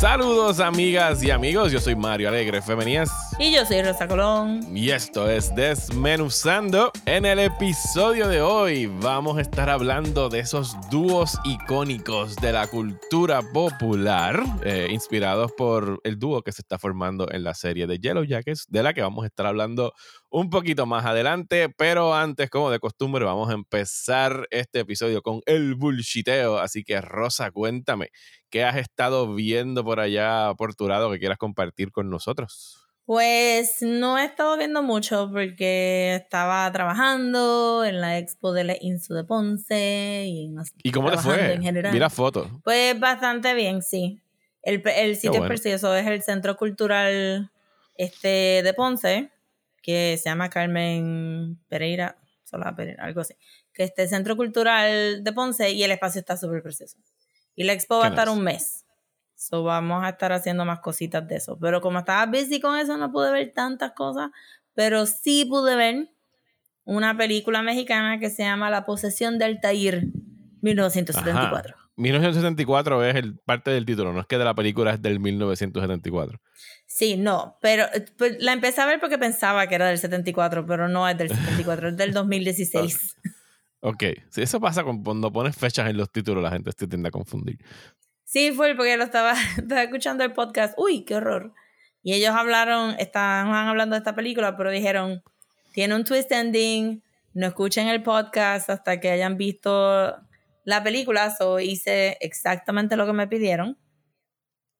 Saludos amigas y amigos, yo soy Mario Alegre Femenías. Y yo soy Rosa Colón. Y esto es Desmenuzando. En el episodio de hoy vamos a estar hablando de esos dúos icónicos de la cultura popular, eh, inspirados por el dúo que se está formando en la serie de Yellow Jackets, de la que vamos a estar hablando un poquito más adelante, pero antes, como de costumbre, vamos a empezar este episodio con el bullshiteo. Así que, Rosa, cuéntame, ¿qué has estado viendo por allá por tu lado que quieras compartir con nosotros? Pues no he estado viendo mucho porque estaba trabajando en la expo de la INSU de Ponce y, en, ¿Y cómo te fue? En general. Mira fotos. Pues bastante bien, sí. El, el sitio precioso es el Centro Cultural este, de Ponce que se llama Carmen Pereira, Sola Pereira, algo así, que este Centro Cultural de Ponce y el espacio está súper precioso. Y la expo va a estar un mes. So vamos a estar haciendo más cositas de eso. Pero como estaba busy con eso, no pude ver tantas cosas. Pero sí pude ver una película mexicana que se llama La posesión del Altair, 1974. 1974 es el, parte del título, no es que de la película es del 1974. Sí, no, pero pues, la empecé a ver porque pensaba que era del 74, pero no es del 74, es del 2016. ok, sí, eso pasa cuando pones fechas en los títulos, la gente se tiende a confundir. Sí, fue porque lo estaba, estaba escuchando el podcast. Uy, qué horror. Y ellos hablaron, estaban hablando de esta película, pero dijeron, tiene un twist ending, no escuchen el podcast hasta que hayan visto la película, so hice exactamente lo que me pidieron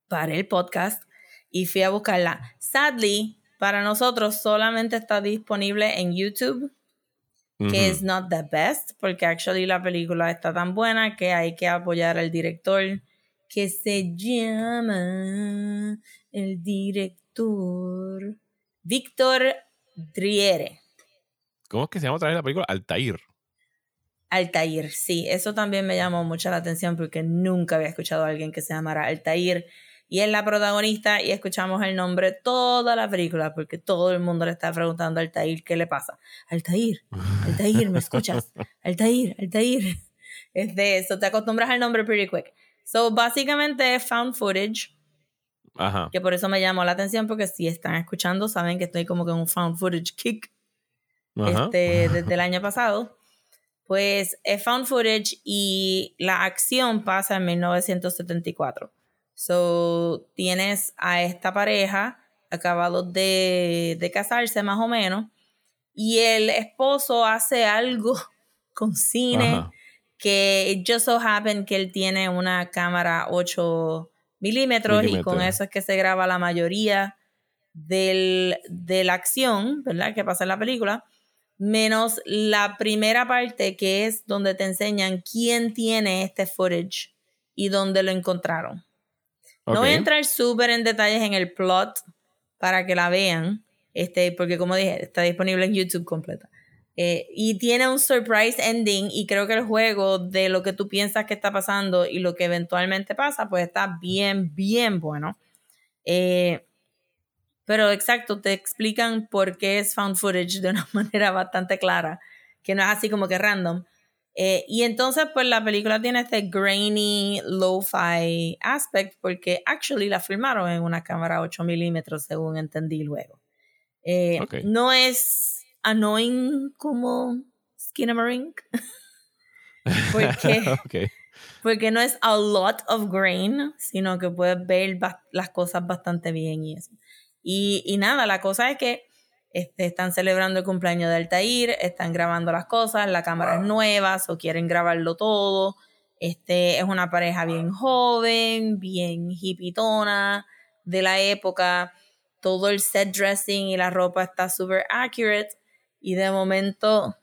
para el podcast y fui a buscarla. Sadly, para nosotros solamente está disponible en YouTube, que es not the best, porque actually la película está tan buena que hay que apoyar al director, que se llama el director Víctor Driere. ¿Cómo es que se llama otra vez la película? Altair. Altair, sí, eso también me llamó mucho la atención porque nunca había escuchado a alguien que se llamara Altair y es la protagonista y escuchamos el nombre toda la película porque todo el mundo le está preguntando a Altair qué le pasa. Altair, Altair, ¿me escuchas? Altair, Altair. Es de eso, te acostumbras al nombre pretty quick. So, básicamente es found footage. Ajá. Que por eso me llamó la atención porque si están escuchando saben que estoy como que en un found footage kick este, desde el año pasado. Pues es found footage y la acción pasa en 1974. So, tienes a esta pareja acabados de, de casarse más o menos y el esposo hace algo con cine que just so happen que él tiene una cámara 8 milímetros y con eso es que se graba la mayoría del, de la acción, ¿verdad? Que pasa en la película menos la primera parte que es donde te enseñan quién tiene este footage y dónde lo encontraron. No voy a entrar súper en detalles en el plot para que la vean, este, porque como dije, está disponible en YouTube completa. Eh, y tiene un surprise ending y creo que el juego de lo que tú piensas que está pasando y lo que eventualmente pasa, pues está bien, bien bueno. Eh, pero exacto, te explican por qué es found footage de una manera bastante clara, que no es así como que random. Eh, y entonces, pues la película tiene este grainy, lo-fi aspect porque actually la filmaron en una cámara 8 milímetros, según entendí luego. Eh, no es annoying como Skinamarink. porque, porque no es a lot of grain, sino que puedes ver las cosas bastante bien y eso. Y, nada, la cosa es que este, están celebrando el cumpleaños de Altair, están grabando las cosas, la cámara es nueva, o quieren grabarlo todo. Este, es una pareja bien joven, bien hipitona de la época. Todo el set dressing y la ropa está súper accurate. Y de momento,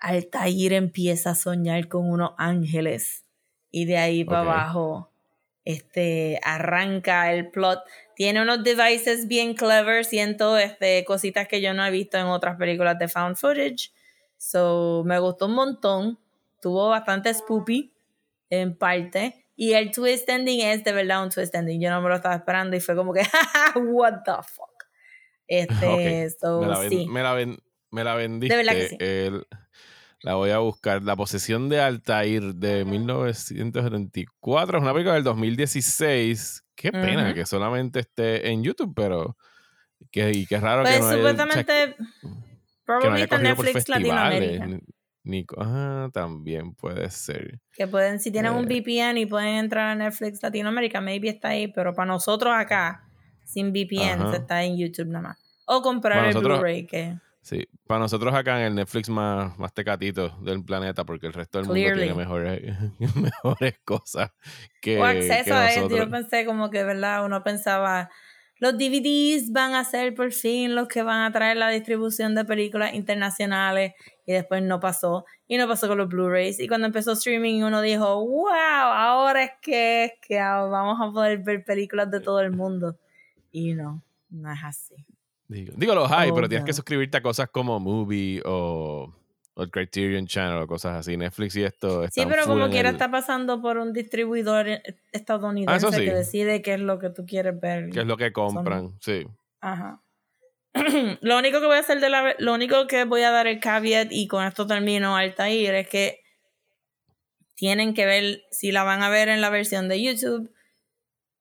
Altair empieza a soñar con unos ángeles. Y de ahí para abajo, este, arranca el plot tiene unos devices bien clever, siento este, cositas que yo no he visto en otras películas de found footage. So, me gustó un montón. Tuvo bastante spoopy en parte. Y el twist ending es de verdad un twist ending. Yo no me lo estaba esperando y fue como que, what the fuck. Este, so, me la, sí. me, la me la vendiste. De verdad que sí. La voy a buscar. La posesión de Altair de 1974. Es una película del 2016. Qué pena que solamente esté en YouTube, pero. Que, y qué raro que pues, no supuestamente. Probablemente Netflix Latinoamérica. Nico, ah, también puede ser. Que pueden, si tienen un eh. VPN y pueden entrar a Netflix Latinoamérica, maybe está ahí, pero para nosotros acá, sin VPN, está en YouTube nada más. O comprar el Blu-ray que... Sí, para nosotros acá en el Netflix más, más tecatito del planeta, porque el resto del mundo tiene mejores, mejores cosas que. O acceso a él. Yo pensé como que, ¿verdad? Uno pensaba, los DVDs van a ser por fin los que van a traer la distribución de películas internacionales y después no pasó. Y no pasó con los Blu-rays. Y cuando empezó streaming uno dijo, wow, ahora es que, que vamos a poder ver películas de todo el mundo. Y no, no es así. Digo, los hay, pero tienes que suscribirte a cosas como Movie o, el Criterion Channel o cosas así. Netflix y esto. Sí, pero como quiera está pasando por un distribuidor estadounidense ah, que decide qué es lo que tú quieres ver. Qué es lo que compran, sí. Ajá. lo único que voy a hacer de la lo único que voy a dar el caveat y con esto termino Altair es que tienen que ver si la van a ver en la versión de YouTube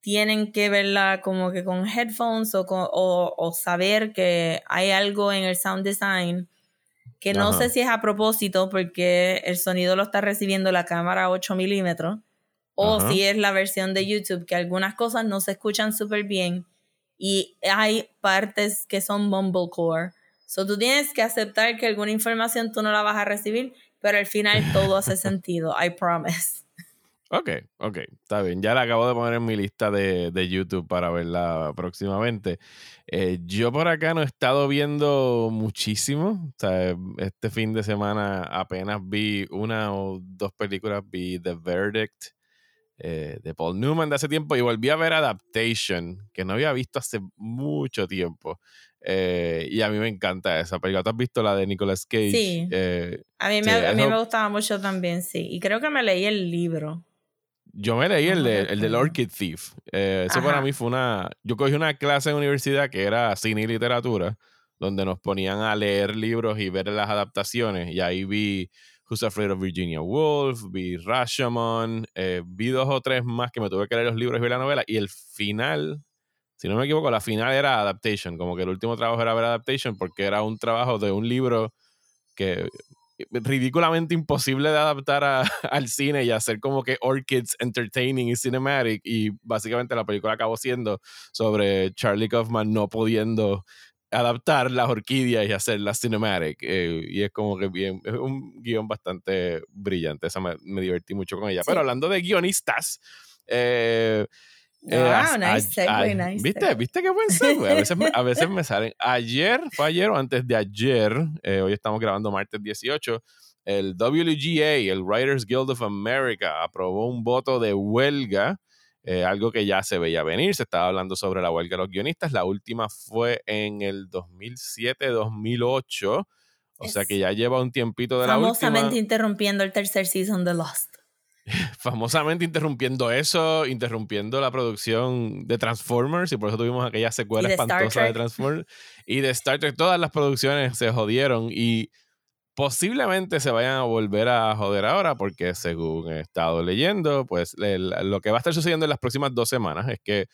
tienen que verla como que con headphones o, o, saber que hay algo en el sound design que no sé si es a propósito porque el sonido lo está recibiendo la cámara 8 milímetros o si es la versión de YouTube que algunas cosas no se escuchan súper bien y hay partes que son mumblecore. So tú tienes que aceptar que alguna información tú no la vas a recibir, pero al final todo hace sentido, I promise. Ok, ok, está bien. Ya la acabo de poner en mi lista de, YouTube para verla próximamente. Eh, yo por acá no he estado viendo muchísimo. O sea, este fin de semana apenas vi una o dos películas. Vi The Verdict eh, de Paul Newman de hace tiempo y volví a ver Adaptation, que no había visto hace mucho tiempo. Eh, y a mí me encanta esa película. ¿Tú has visto la de Nicolas Cage? Sí. a mí, me, a mí me gustaba mucho también, sí. Y creo que me leí el libro. Yo me leí el, de, el del Orchid Thief. Eh, eso para mí fue una... Yo cogí una clase en universidad que era cine y literatura, donde nos ponían a leer libros y ver las adaptaciones. Y ahí vi Who's Afraid of Virginia Woolf, vi Rashomon, eh, vi dos o tres más que me tuve que leer los libros y ver la novela. Y el final, si no me equivoco, la final era Adaptation. Como que el último trabajo era ver Adaptation porque era un trabajo de un libro que ridículamente imposible de adaptar al cine y hacer como que Orchids entertaining y cinematic y básicamente la película acabó siendo sobre Charlie Kaufman no pudiendo adaptar las orquídeas y hacerlas cinematic eh, y es como que bien es un guion bastante brillante esa me, divertí mucho con ella. Pero hablando de guionistas eh, eh, nice nice ¿Viste? ¿Viste qué buen segue? A veces, me, a veces me salen. Ayer, fue ayer o antes de ayer, eh, hoy estamos grabando martes 18, el WGA, el Writers Guild of America, aprobó un voto de huelga, eh, algo que ya se veía venir. Se estaba hablando sobre la huelga de los guionistas. La última fue en el 2007-2008. O sea que ya lleva un tiempito de la última. Famosamente interrumpiendo el tercer season de Lost. famosamente interrumpiendo eso, interrumpiendo la producción de Transformers y por eso tuvimos aquella secuela espantosa de Transformers y de Star Trek. Todas las producciones se jodieron y posiblemente se vayan a volver a joder ahora porque según he estado leyendo, pues lo que va a estar sucediendo en las próximas dos semanas es que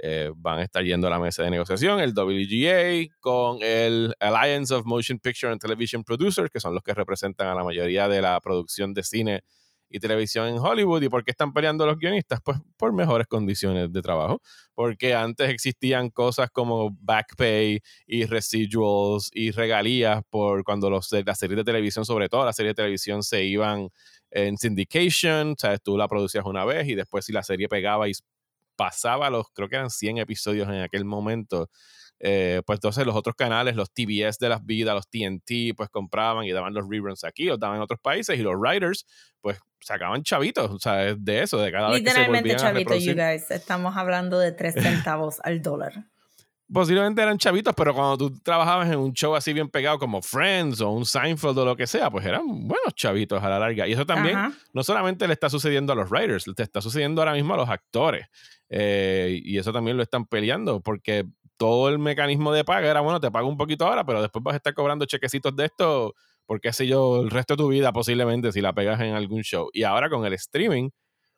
eh, van a estar yendo a la mesa de negociación el WGA con el Alliance of Motion Picture and Television Producers, que son los que representan a la mayoría de la producción de cine y televisión en Hollywood. ¿Y por qué están peleando los guionistas? Pues por mejores condiciones de trabajo. Porque antes existían cosas como back pay y residuals y regalías por cuando los, las series de televisión, sobre todo las series de televisión, se iban en syndication. ¿Sabes? Tú la producías una vez y después si la serie pegaba y pasaba los, creo que eran 100 episodios en aquel momento, eh, pues entonces los otros canales, los TBS de las vidas, los TNT, pues compraban y daban los reruns aquí, los daban en otros países y los writers, pues sacaban chavitos, o sea, de eso, de cada vez que se Literalmente chavitos, you guys. Estamos hablando de tres centavos al dólar. Posiblemente eran chavitos, pero cuando tú trabajabas en un show así bien pegado como Friends o un Seinfeld o lo que sea, pues eran buenos chavitos a la larga. Y eso también no solamente le está sucediendo a los writers, le está sucediendo ahora mismo a los actores. Eh, y eso también lo están peleando porque todo el mecanismo de paga era, bueno, te pago un poquito ahora, pero después vas a estar cobrando chequecitos de esto por qué sé yo, el resto de tu vida posiblemente si la pegas en algún show. Y ahora con el streaming,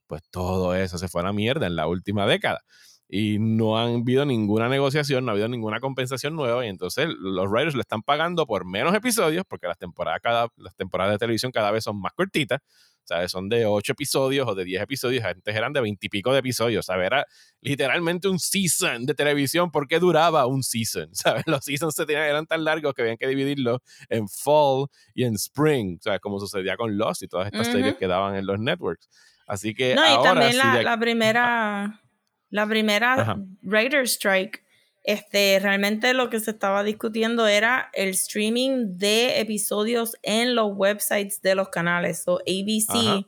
pues todo eso se fue a la mierda en la última década. Y no han habido ninguna negociación, no ha habido ninguna compensación nueva. Y entonces los writers le están pagando por menos episodios, porque las temporadas, cada, las temporadas de televisión cada vez son más cortitas. ¿sabes? Son de 8 episodios o de 10 episodios. Antes eran de 20 y pico de episodios, ¿sabes? Era literalmente un season de televisión. ¿Por qué duraba un season? ¿Sabes? Los seasons se tenían, eran tan largos que habían que dividirlos en fall y en spring, ¿sabes? Como sucedía con Lost y todas estas series que daban en los networks. Así que no, y también la, la, primera, la primera Writer Strike este, realmente lo que se estaba discutiendo era el streaming de episodios en los websites de los canales. O ABC,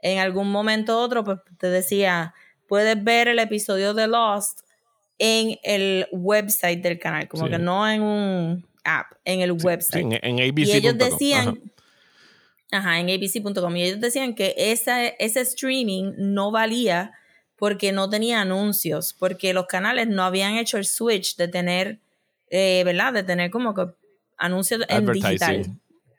en algún momento u otro, pues te decía, puedes ver el episodio de Lost en el website del canal, como que no en un app, en el website. en, ABC. Y ellos decían, ajá, en abc.com, y ellos decían que ese streaming no valía porque no tenía anuncios, porque los canales no habían hecho el switch de tener, eh, ¿verdad? De tener como que anuncios en digital,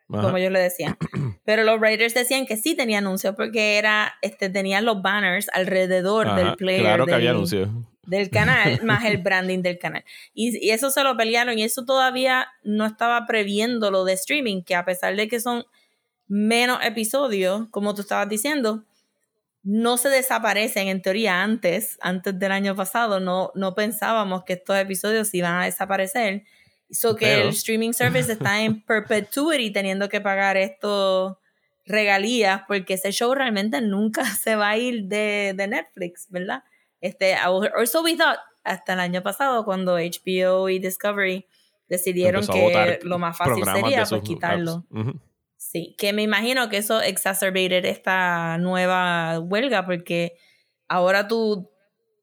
como yo le decía. Pero los writers decían que sí tenía anuncios porque era, este, tenían los banners alrededor del player. Claro que había anuncios. Del canal, más el branding del canal. Y, y eso se lo pelearon y eso todavía no estaba previendo lo de streaming, que a pesar de que son menos episodios, como tú estabas diciendo, no se desaparecen en teoría antes, antes del año pasado, no, no pensábamos que estos episodios iban a desaparecer. So que el streaming service está en perpetuity teniendo que pagar estos regalías porque ese show realmente nunca se va a ir de, de Netflix, ¿verdad? Este, or so we thought, hasta el año pasado cuando HBO y Discovery decidieron que lo más fácil sería pues quitarlo. Sí, que me imagino que eso exacerbated esta nueva huelga porque ahora tu,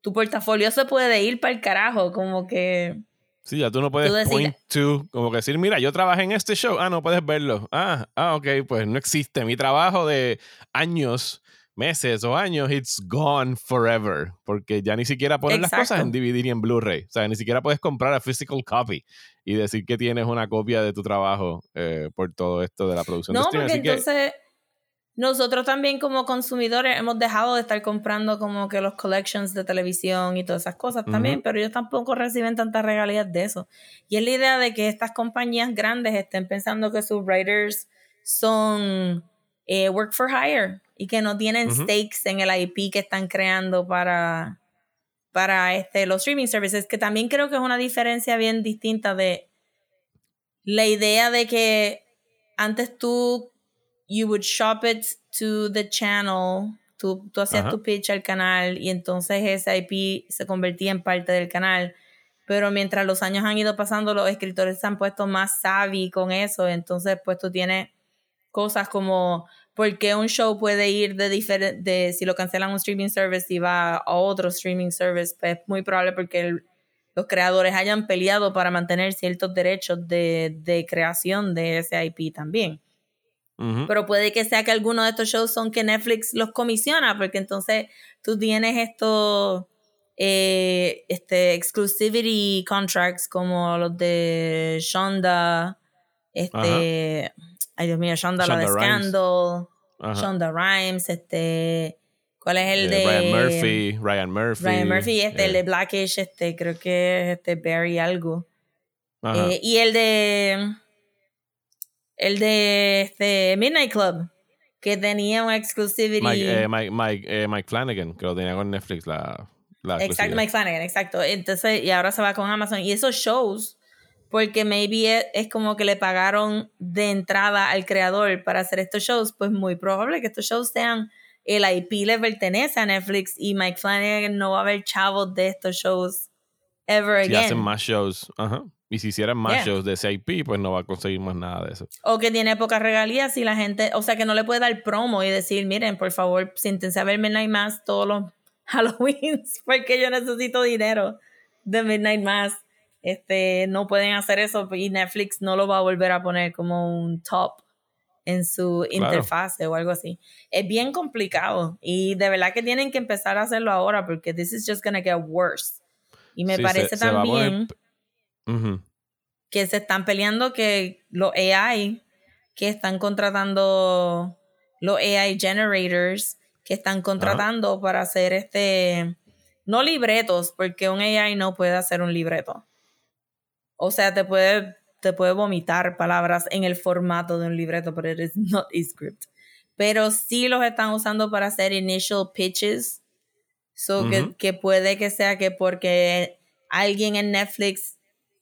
tu portafolio se puede ir para el carajo, como que... Sí, ya tú no puedes point to, como que decir, mira, yo trabajé en este show, ah, no puedes verlo. Ah, ah, ok, pues no existe. Mi trabajo de años, meses o años, it's gone forever, porque ya ni siquiera ponen las cosas en DVD y en Blu-ray. O sea, ni siquiera puedes comprar a physical copy y decir que tienes una copia de tu trabajo eh, por todo esto de la producción no, de streaming. porque entonces nosotros también como consumidores hemos dejado de estar comprando como que los collections de televisión y todas esas cosas también, pero ellos tampoco reciben tantas regalías de eso. Y es la idea de que estas compañías grandes estén pensando que sus writers son eh, work for hire y que no tienen stakes en el IP que están creando para para este, los streaming services, que también creo que es una diferencia bien distinta de la idea de que antes tú, you would shop it to the channel, tú, tú hacías tu pitch al canal y entonces ese IP se convertía en parte del canal. Pero mientras los años han ido pasando, los escritores se han puesto más savvy con eso. Entonces, pues tú tienes cosas como porque un show puede ir de diferente, si lo cancelan un streaming service y va a otro streaming service, pues es muy probable porque los creadores hayan peleado para mantener ciertos derechos de, creación de ese IP también. Pero puede que sea que algunos de estos shows son que Netflix los comisiona, porque entonces tú tienes estos eh, este, exclusivity contracts como los de Shonda, este, Ay, Dios mío, Shonda, la de Scandal. Shonda Rhimes, este. ¿Cuál es el de, Ryan Murphy? Ryan Murphy. Ryan Murphy, este, el de Blackish, este, creo que es este Barry algo. Eh, y el de. El de este Midnight Club, que tenía un exclusivity. Mike, eh, Mike, Mike, eh, Mike, Flanagan, que lo tenía con Netflix, la. la exacto, Mike Flanagan, exacto. Entonces, y ahora se va con Amazon. Y esos shows porque maybe es, como que le pagaron de entrada al creador para hacer estos shows, pues muy probable que estos shows sean el IP le pertenece a Netflix y Mike Flanagan no va a ver chavos de estos shows ever again. Si hacen más shows, ajá. Y si hicieran más shows de ese IP, pues no va a conseguir más nada de eso. O que tiene pocas regalías y la gente, o sea, que no le puede dar promo y decir, miren, por favor, siéntense a ver Midnight Mass todos los Halloweens porque yo necesito dinero de Midnight Mass este, no pueden hacer eso y Netflix no lo va a volver a poner como un top en su interfase o algo así. Es bien complicado y de verdad que tienen que empezar a hacerlo ahora porque this is just gonna get worse. Y me parece también que se están peleando que los AI que están contratando los AI generators que están contratando para hacer este, no libretos, porque un AI no puede hacer un libreto. O sea, te puede, te puede vomitar palabras en el formato de un libreto, pero it is not a script. Pero sí los están usando para hacer initial pitches. So que, que, puede que sea que porque alguien en Netflix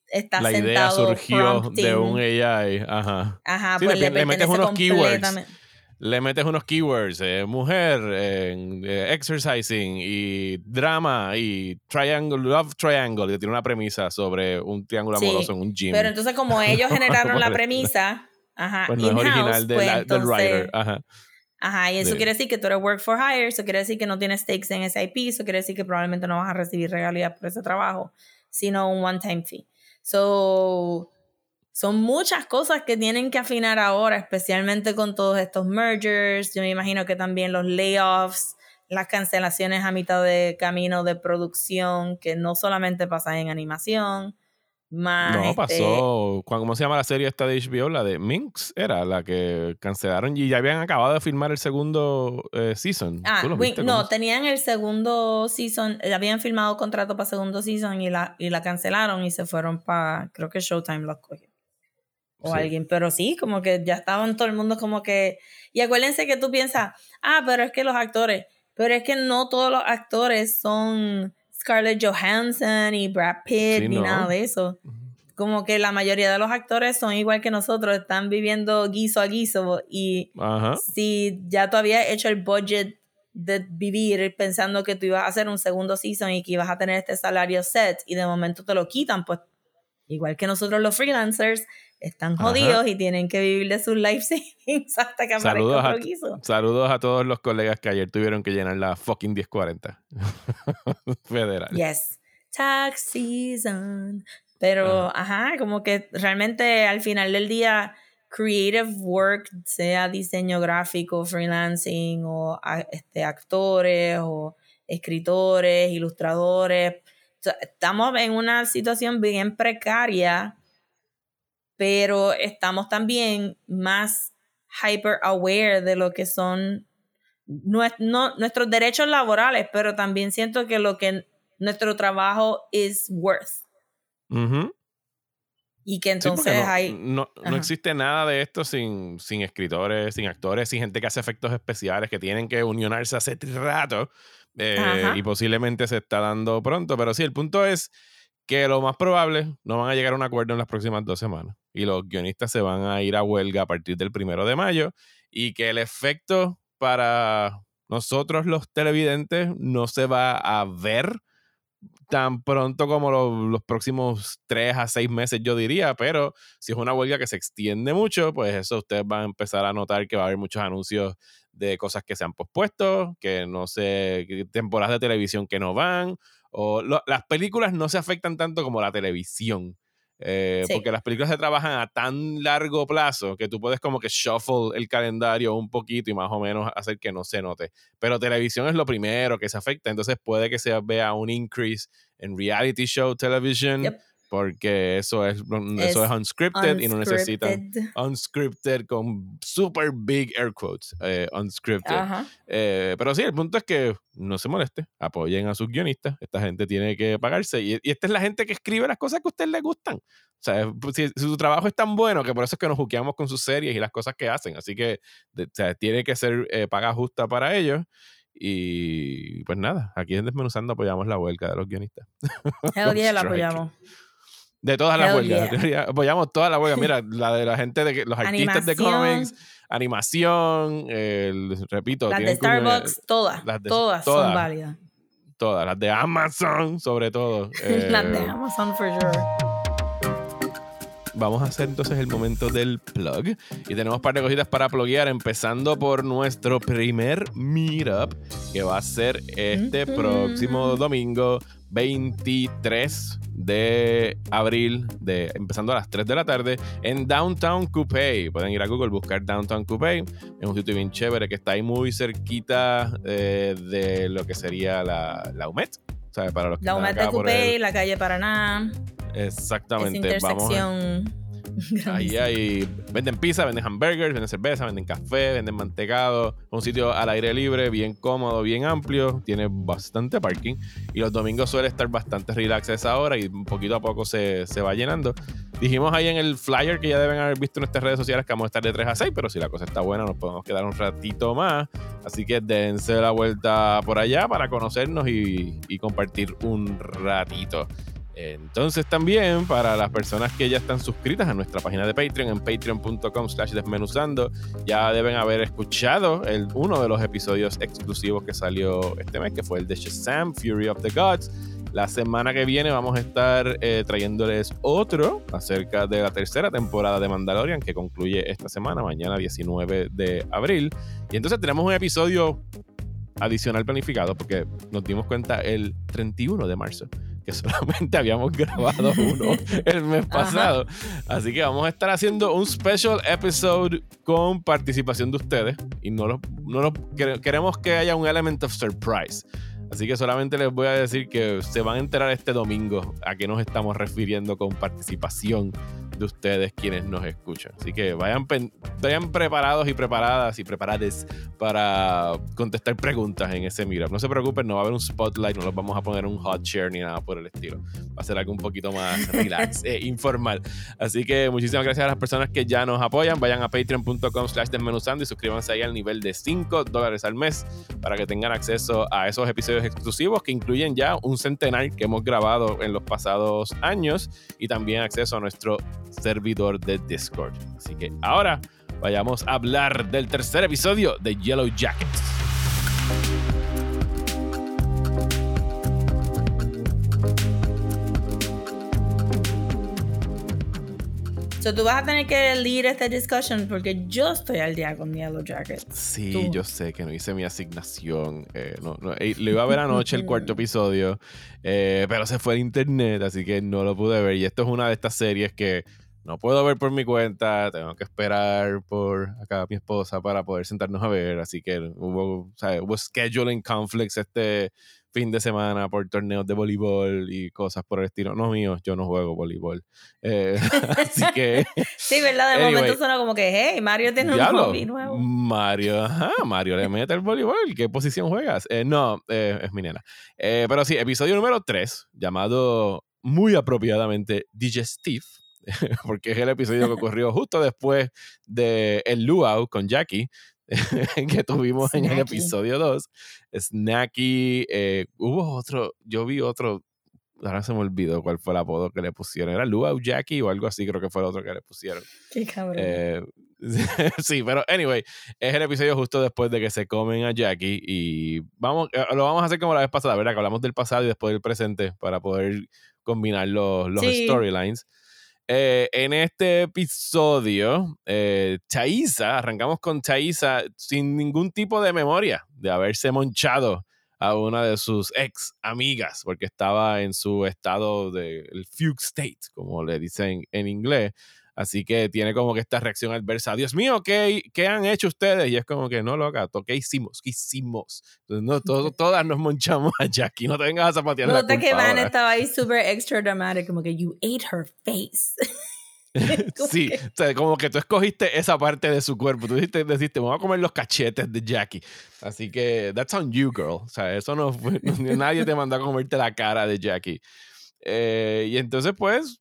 está La sentado idea surgió prompting. de un AI. Ajá. Ajá, Sí, pues le, le, le metes unos keywords. Le metes unos keywords, eh, mujer, eh, eh, exercising y drama y triangle, love triangle, que tiene una premisa sobre un triángulo Sí, amoroso en un gym. Pero entonces como ellos generaron la premisa, ajá, pues no es original de pues la- del entonces- writer. Ajá. Ajá, y eso Sí. quiere decir que tú eres work for hire, eso quiere decir que no tienes stakes en SIP, eso quiere decir que probablemente no vas a recibir regalías por ese trabajo, sino un one-time fee. So, son muchas cosas que tienen que afinar ahora, especialmente con todos estos mergers. Yo me imagino que también los layoffs, las cancelaciones a mitad de camino de producción, que no solamente pasan en animación, más... No, este, pasó. ¿cuál- ¿Cómo se llama la serie esta de HBO? La de Minx era la que cancelaron y ya habían acabado de filmar el segundo eh, season. Ah, no, tenían el segundo season, eh, habían firmado contrato para segundo season y la, y la cancelaron y se fueron para, creo que Showtime los cogió. O Sí. alguien, pero sí, como que ya estaban todo el mundo como que... Y acuérdense que tú piensas, ah, pero es que los actores, pero es que no todos los actores son Scarlett Johansson y Brad Pitt Sí, ni no. nada de eso. Como que la mayoría de los actores son igual que nosotros, están viviendo guiso a guiso y Ajá. si ya tú habías hecho el budget de vivir pensando que tú ibas a hacer un segundo season y que ibas a tener este salario set y de momento te lo quitan, pues igual que nosotros los freelancers están Ajá. jodidos y tienen que vivir de sus life savings hasta que Saludos a, otro guiso. saludos a todos los colegas que ayer tuvieron que llenar la fucking 1040 federal. Yes. Tax season. Pero, ajá, como que realmente al final del día, creative work, sea diseño gráfico, freelancing, o a- este, actores, o escritores, ilustradores. Estamos en una situación bien precaria, pero estamos también más hyper aware de lo que son no- nuestros derechos laborales, pero también siento que lo que nuestro trabajo is worth. Y que Sí, entonces no, hay... no, existe nada de esto sin, sin escritores, sin actores, sin gente que hace efectos especiales que tienen que unionarse hace rato eh, y posiblemente se está dando pronto. Pero sí, el punto es que lo más probable no van a llegar a un acuerdo en las próximas dos semanas y los guionistas se van a ir a huelga a partir del primero de mayo y que el efecto para nosotros los televidentes no se va a ver tan pronto como lo- los próximos tres a seis meses, yo diría, pero si es una huelga que se extiende mucho, pues eso ustedes van a empezar a notar que va a haber muchos anuncios de cosas que se han pospuesto, que no sé, temporadas de televisión que no van, o las películas no se afectan tanto como la televisión. Eh, Sí. Porque las películas se trabajan a tan largo plazo que tú puedes como que shuffle el calendario un poquito y más o menos hacer que no se note. Pero televisión es lo primero que se afecta, entonces puede que se vea un increase en reality show television, Yep. Porque eso es, eso es, Es unscripted, y no necesitan unscripted. unscripted con super big air quotes, eh, unscripted. Eh, pero sí, el punto es que no se moleste, apoyen a sus guionistas. Esta gente tiene que pagarse. Y, y esta es la gente que escribe las cosas que a ustedes les gustan. O sea, pues, si, su trabajo es tan bueno que por eso es que nos juqueamos con sus series y las cosas que hacen. Así que de- o sea, tiene que ser eh, paga justa para ellos. Y pues nada, aquí en Desmenuzando apoyamos la huelga de los guionistas. Hell yeah, la apoyamos. De todas las huelgas. yeah. Apoyamos todas las huelgas. Mira, la de la gente de que- los artistas de cómics, animación, el, repito, Las de eh, Starbucks, todas, las de- todas, todas. son válidas. todas, las de Amazon, sobre todo. Las de Eh, Amazon for sure. Vamos a hacer entonces el momento del plug. Y tenemos un par de cositas para pluguear, empezando por nuestro primer meetup, que va a ser este próximo domingo 23 de abril, de, empezando a las 3 de la tarde, en Downtown Coupé. Pueden ir a Google, buscar Downtown Coupé. Es un sitio bien chévere que está ahí muy cerquita eh, de lo que sería la, la UMET. Para los que La acá de por Coupé, el- la calle Paraná, esa Exactamente. Vamos a-. Ahí hay, venden pizza, venden hamburgers, venden cerveza, venden café, venden mantecado. Un sitio al aire libre, bien cómodo, bien amplio. Tiene bastante parking. Y los domingos suele estar bastante relax a esa hora y poquito a poco se, se va llenando. Dijimos ahí en el flyer que ya deben haber visto en nuestras redes sociales que vamos a estar de 3 a 6, pero si la cosa está buena nos podemos quedar un ratito más. Así que dense la vuelta por allá para conocernos y, y compartir un ratito. Entonces también para las personas que ya están suscritas a nuestra página de Patreon en patreon.com slash desmenuzando ya deben haber escuchado el, uno de los episodios exclusivos que salió este mes que fue el de Shazam Fury of the Gods la semana que viene vamos a estar eh, trayéndoles otro acerca de la tercera temporada de Mandalorian que concluye esta semana, mañana 19 de abril. Y entonces tenemos un episodio adicional planificado porque nos dimos cuenta el 31 de marzo que solamente habíamos grabado uno el mes pasado. Así que vamos a estar haciendo un special episode con participación de ustedes y no lo, no lo, queremos que haya un element of surprise. Así que solamente les voy a decir que se van a enterar este domingo a qué nos estamos refiriendo con participación de ustedes quienes nos escuchan. Así que vayan, vayan preparados y preparadas y preparadas para contestar preguntas en ese Meetup. No se preocupen, no va a haber un spotlight, no los vamos a poner un hot chair ni nada por el estilo. Va a ser algo un poquito más relax, e informal. Así que muchísimas gracias a las personas que ya nos apoyan. Vayan a patreon.com slash desmenuzando y suscríbanse ahí al nivel de 5 dólares al mes para que tengan acceso a esos episodios exclusivos que incluyen ya un centenar que hemos grabado en los pasados años y también acceso a nuestro servidor de Discord. Así que ahora vayamos a hablar del tercer episodio de Yellow Jackets. So, tú vas a tener que lead esta discussion porque yo estoy al día con Yellow Jackets. Sí, yo sé que no hice mi asignación. Eh, no, no, eh, lo iba a ver anoche el cuarto episodio, eh, pero se fue el internet, así que no lo pude ver. Y esto es una de estas series que no puedo ver por mi cuenta, tengo que esperar por acá mi esposa para poder sentarnos a ver, así que hubo, hubo scheduling conflicts este fin de semana por torneos de voleibol y cosas por el estilo. No mío, yo no juego voleibol. Eh, así que... sí, ¿verdad? De momento suena como que, hey, Mario tiene un hobby nuevo. Mario, ajá, Mario le mete el voleibol. ¿Qué posición juegas? Eh, no, eh, es mi nena. pero sí, episodio número 3, llamado muy apropiadamente Digestive porque es el episodio que ocurrió justo después de el luau con Jackie, que tuvimos en el episodio 2. Snacky, eh, hubo otro, yo vi otro, ahora se me olvidó cuál fue el apodo que le pusieron. ¿Era Luau Jackie o algo así? Creo que fue el otro que le pusieron. Qué cabrón. Eh, sí, pero anyway, es el episodio justo después de que se comen a Jackie y vamos, eh, lo vamos a hacer como la vez pasada, ¿verdad? Que hablamos del pasado y después del presente para poder combinar los, los storylines. Eh, en este episodio, eh, arrancamos con Thaisa sin ningún tipo de memoria de haberse monchado a una de sus ex amigas, porque estaba en su estado de fugue state, como le dicen en inglés. Así que tiene como que esta reacción adversa. Dios mío, ¿qué, ¿qué han hecho ustedes? Y es como que no, loca, ¿qué hicimos? ¿Qué hicimos? Entonces, no, todas nos monchamos a Jackie. No te vengas a zapatear la culpa que Van estaba ahí súper extra dramatic, como que you ate her face. sí, o sea, como que tú escogiste esa parte de su cuerpo. Tú dijiste, dijiste, me voy a comer los cachetes de Jackie. Así que, that's on you, girl. O sea, eso no fue, nadie te mandó a comerte la cara de Jackie. Eh, y entonces, pues,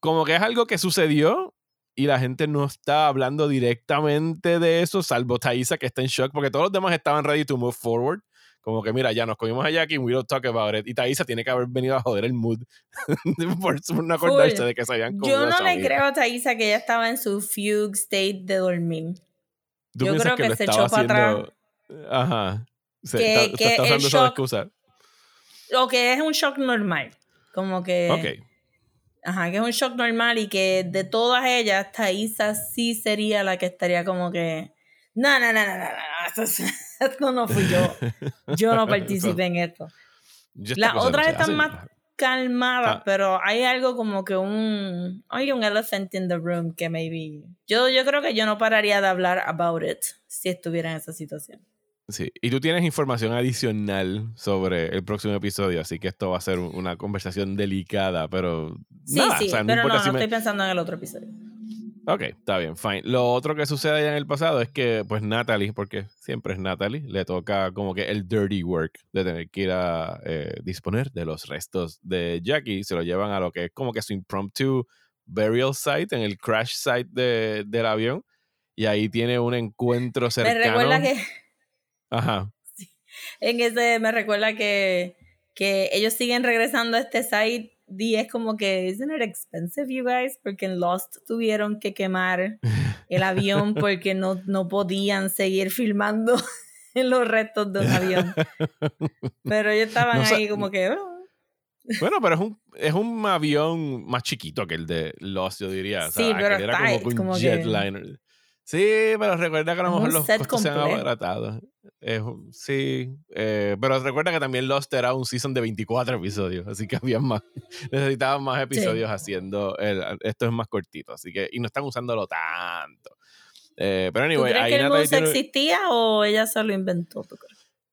como que es algo que sucedió y la gente no está hablando directamente de eso, salvo Thaisa que está en shock, porque todos los demás estaban ready to move forward. Como que, mira, ya nos comimos a Jackie, we don't talk about it. Y Thaisa tiene que haber venido a joder el mood por no acordarse de que se habían comido. Yo no le creo a Thaisa que ella estaba en su fugue state de dormir. Yo creo que, se echó para atrás. Ajá. Se, que, está, que está usando esa excusa. O que es un shock normal. Como que. Ok. Ajá, que es un shock normal y que de todas ellas, Thaisa sí sería la que estaría como que. No, no, no, no, no, no, esto, no fui yo. Yo no participé en esto. Las otras están más calmadas, ah. pero hay algo como que un. Hay un elephant in the room que maybe. Yo, yo creo que yo no pararía de hablar about it si estuviera en esa situación. Sí, y tú tienes información adicional sobre el próximo episodio, así que esto va a ser una conversación delicada, pero. Sí, sí, pero no, no estoy pensando en el otro episodio. Ok, está bien, fine. Lo otro que sucede allá en el pasado es que, pues, Natalie, porque siempre es Natalie, le toca como que el dirty work de tener que ir a eh, disponer de los restos de Jackie. Se lo llevan a lo que es como que su impromptu burial site, en el crash site de, del avión. Y ahí tiene un encuentro cercano. Me recuerda que. Ajá. En ese me recuerda que, que ellos siguen regresando a este site y es como que, isn't it expensive, you guys? Porque en Lost tuvieron que quemar el avión porque no, no podían seguir filmando en los restos de un avión. Pero ellos estaban ahí como que... Oh". Bueno, pero es un, es un avión más chiquito que el de Lost, yo diría. sí, pero era como, un jetliner. Sí, pero recuerda que a lo mejor los costos se han abaratado. sí, eh, pero recuerda que también Lost era un season de 24 episodios, así que había más, necesitaban más episodios haciendo, esto es más cortito, así que, y no están usándolo tanto. Eh, pero anyway, ¿Tú crees que el existía o ella se lo inventó?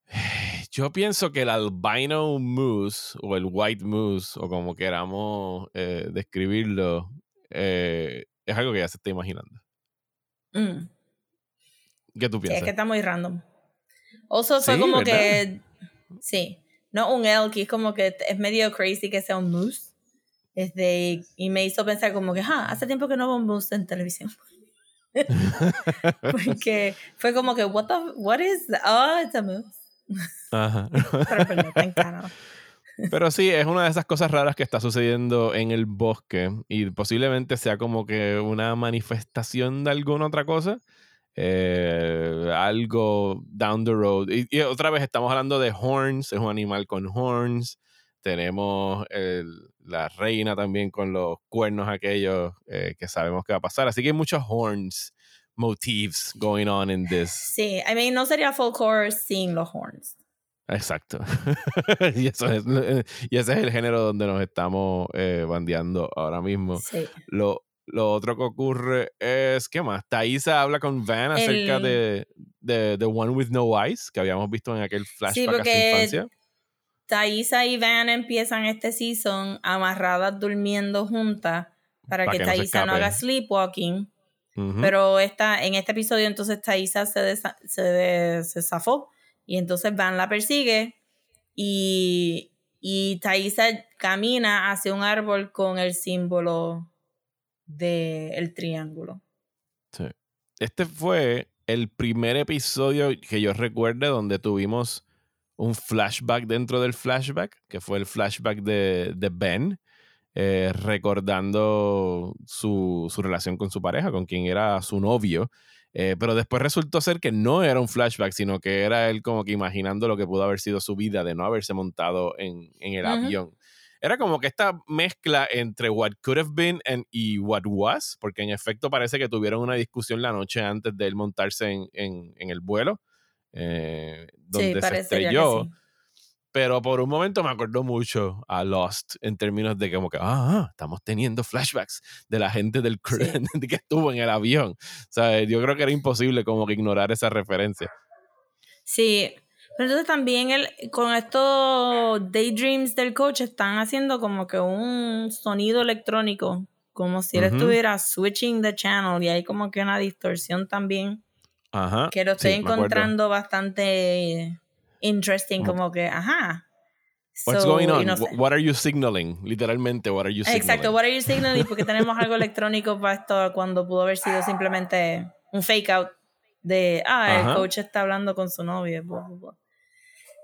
Yo pienso que el albino moose o el white moose o como queramos eh, describirlo es algo que ya se está imaginando. Mm. ¿Qué tú piensas? es que está muy random. Oso fue como que. Sí. No un elk, es como que es medio crazy que sea un moose. Este, y me hizo pensar como que, ah, hace tiempo que no veo un moose en televisión. Porque fue como que, what, the, what is, oh, it's a moose. Ajá. Pero, pero sí, es una de esas cosas raras que está sucediendo en el bosque y posiblemente sea como que una manifestación de alguna otra cosa. Eh, algo down the road. Y, otra vez estamos hablando de horns, es un animal con horns. Tenemos la reina también con los cuernos aquellos eh, que sabemos que va a pasar. Así que hay muchos horns motifs going on in this. Sí, I mean, no sería folklore sin los horns. Exacto. y, eso es, y ese es el género donde nos estamos eh, bandeando ahora mismo. Sí. Lo, lo otro que ocurre es, ¿qué más? Thaisa habla con Van acerca de, de The One with No Eyes, que habíamos visto en aquel flashback sí, a infancia. Thaisa y Van empiezan este season amarradas durmiendo juntas para, que, Thaisa no, haga sleepwalking. Pero esta, en este episodio entonces Thaisa se, se, se zafó y entonces Van la persigue y, y Thaisa camina hacia un árbol con el símbolo del triángulo. Sí. Este fue el primer episodio que yo recuerde donde tuvimos un flashback dentro del flashback, que fue el flashback de, de Ben, eh, recordando su, su, relación con su pareja, con quien era su novio. Eh, pero después resultó ser que no era un flashback, sino que era él como que imaginando lo que pudo haber sido su vida de no haberse montado en, en el avión. Era como que esta mezcla entre what could have been and, y what was, porque en efecto parece que tuvieron una discusión la noche antes de él montarse en, en, en el vuelo, eh, donde se estrelló pero por un momento me acordó mucho a Lost en términos de como que, ah, ah estamos teniendo flashbacks de la gente del que estuvo en el avión. O sea, yo creo que era imposible como que ignorar esa referencia. Sí, pero entonces también el, con estos daydreams del coach están haciendo como que un sonido electrónico, como si él estuviera switching the channel y hay como que una distorsión también. Ajá. Que lo estoy encontrando bastante interesting, como que, ajá. What's going on? What are you signaling? Literalmente, what are you signaling? Exacto, what are you signaling? Porque tenemos algo electrónico para esto cuando pudo haber sido simplemente un fake out de, ah, el coach está hablando con su novia.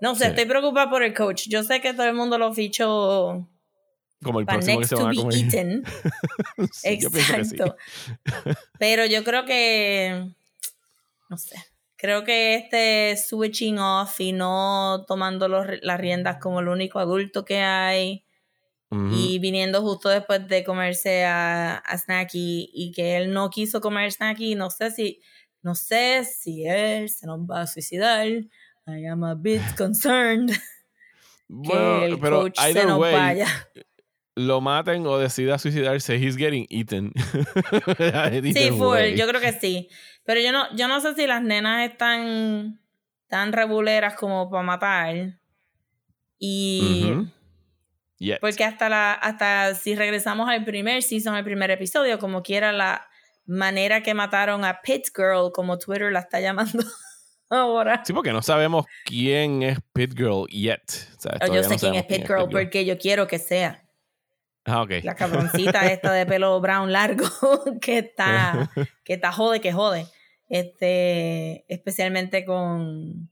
No sé, estoy preocupada por el coach. Yo sé que todo el mundo lo fichó como el próximo que se va a comer. Eaten. Exacto. Pero yo creo que no sé. Creo que este switching off y no tomando las riendas como el único adulto que hay y viniendo justo después de comerse a, a, Snacky y que él no quiso comer Snacky, no sé si, no sé si él se nos va a suicidar. I am a bit concerned. que el pero coach se nos vaya lo maten o decida suicidarse, he's getting eaten. sí, full, yo creo que sí. Pero yo no, yo no sé si las nenas están tan reguleras como para matar. Y. Porque hasta la, hasta si regresamos al primer season, al primer episodio, como quiera la, manera que mataron a Pit Girl, como Twitter la está llamando ahora. Sí, porque no sabemos quién es Pit Girl yet. yo sé quién es Pit Girl porque yo quiero que sea. Ah, ok. La cabroncita esta de pelo brown largo que está, que está jode, que jode. Este, especialmente con,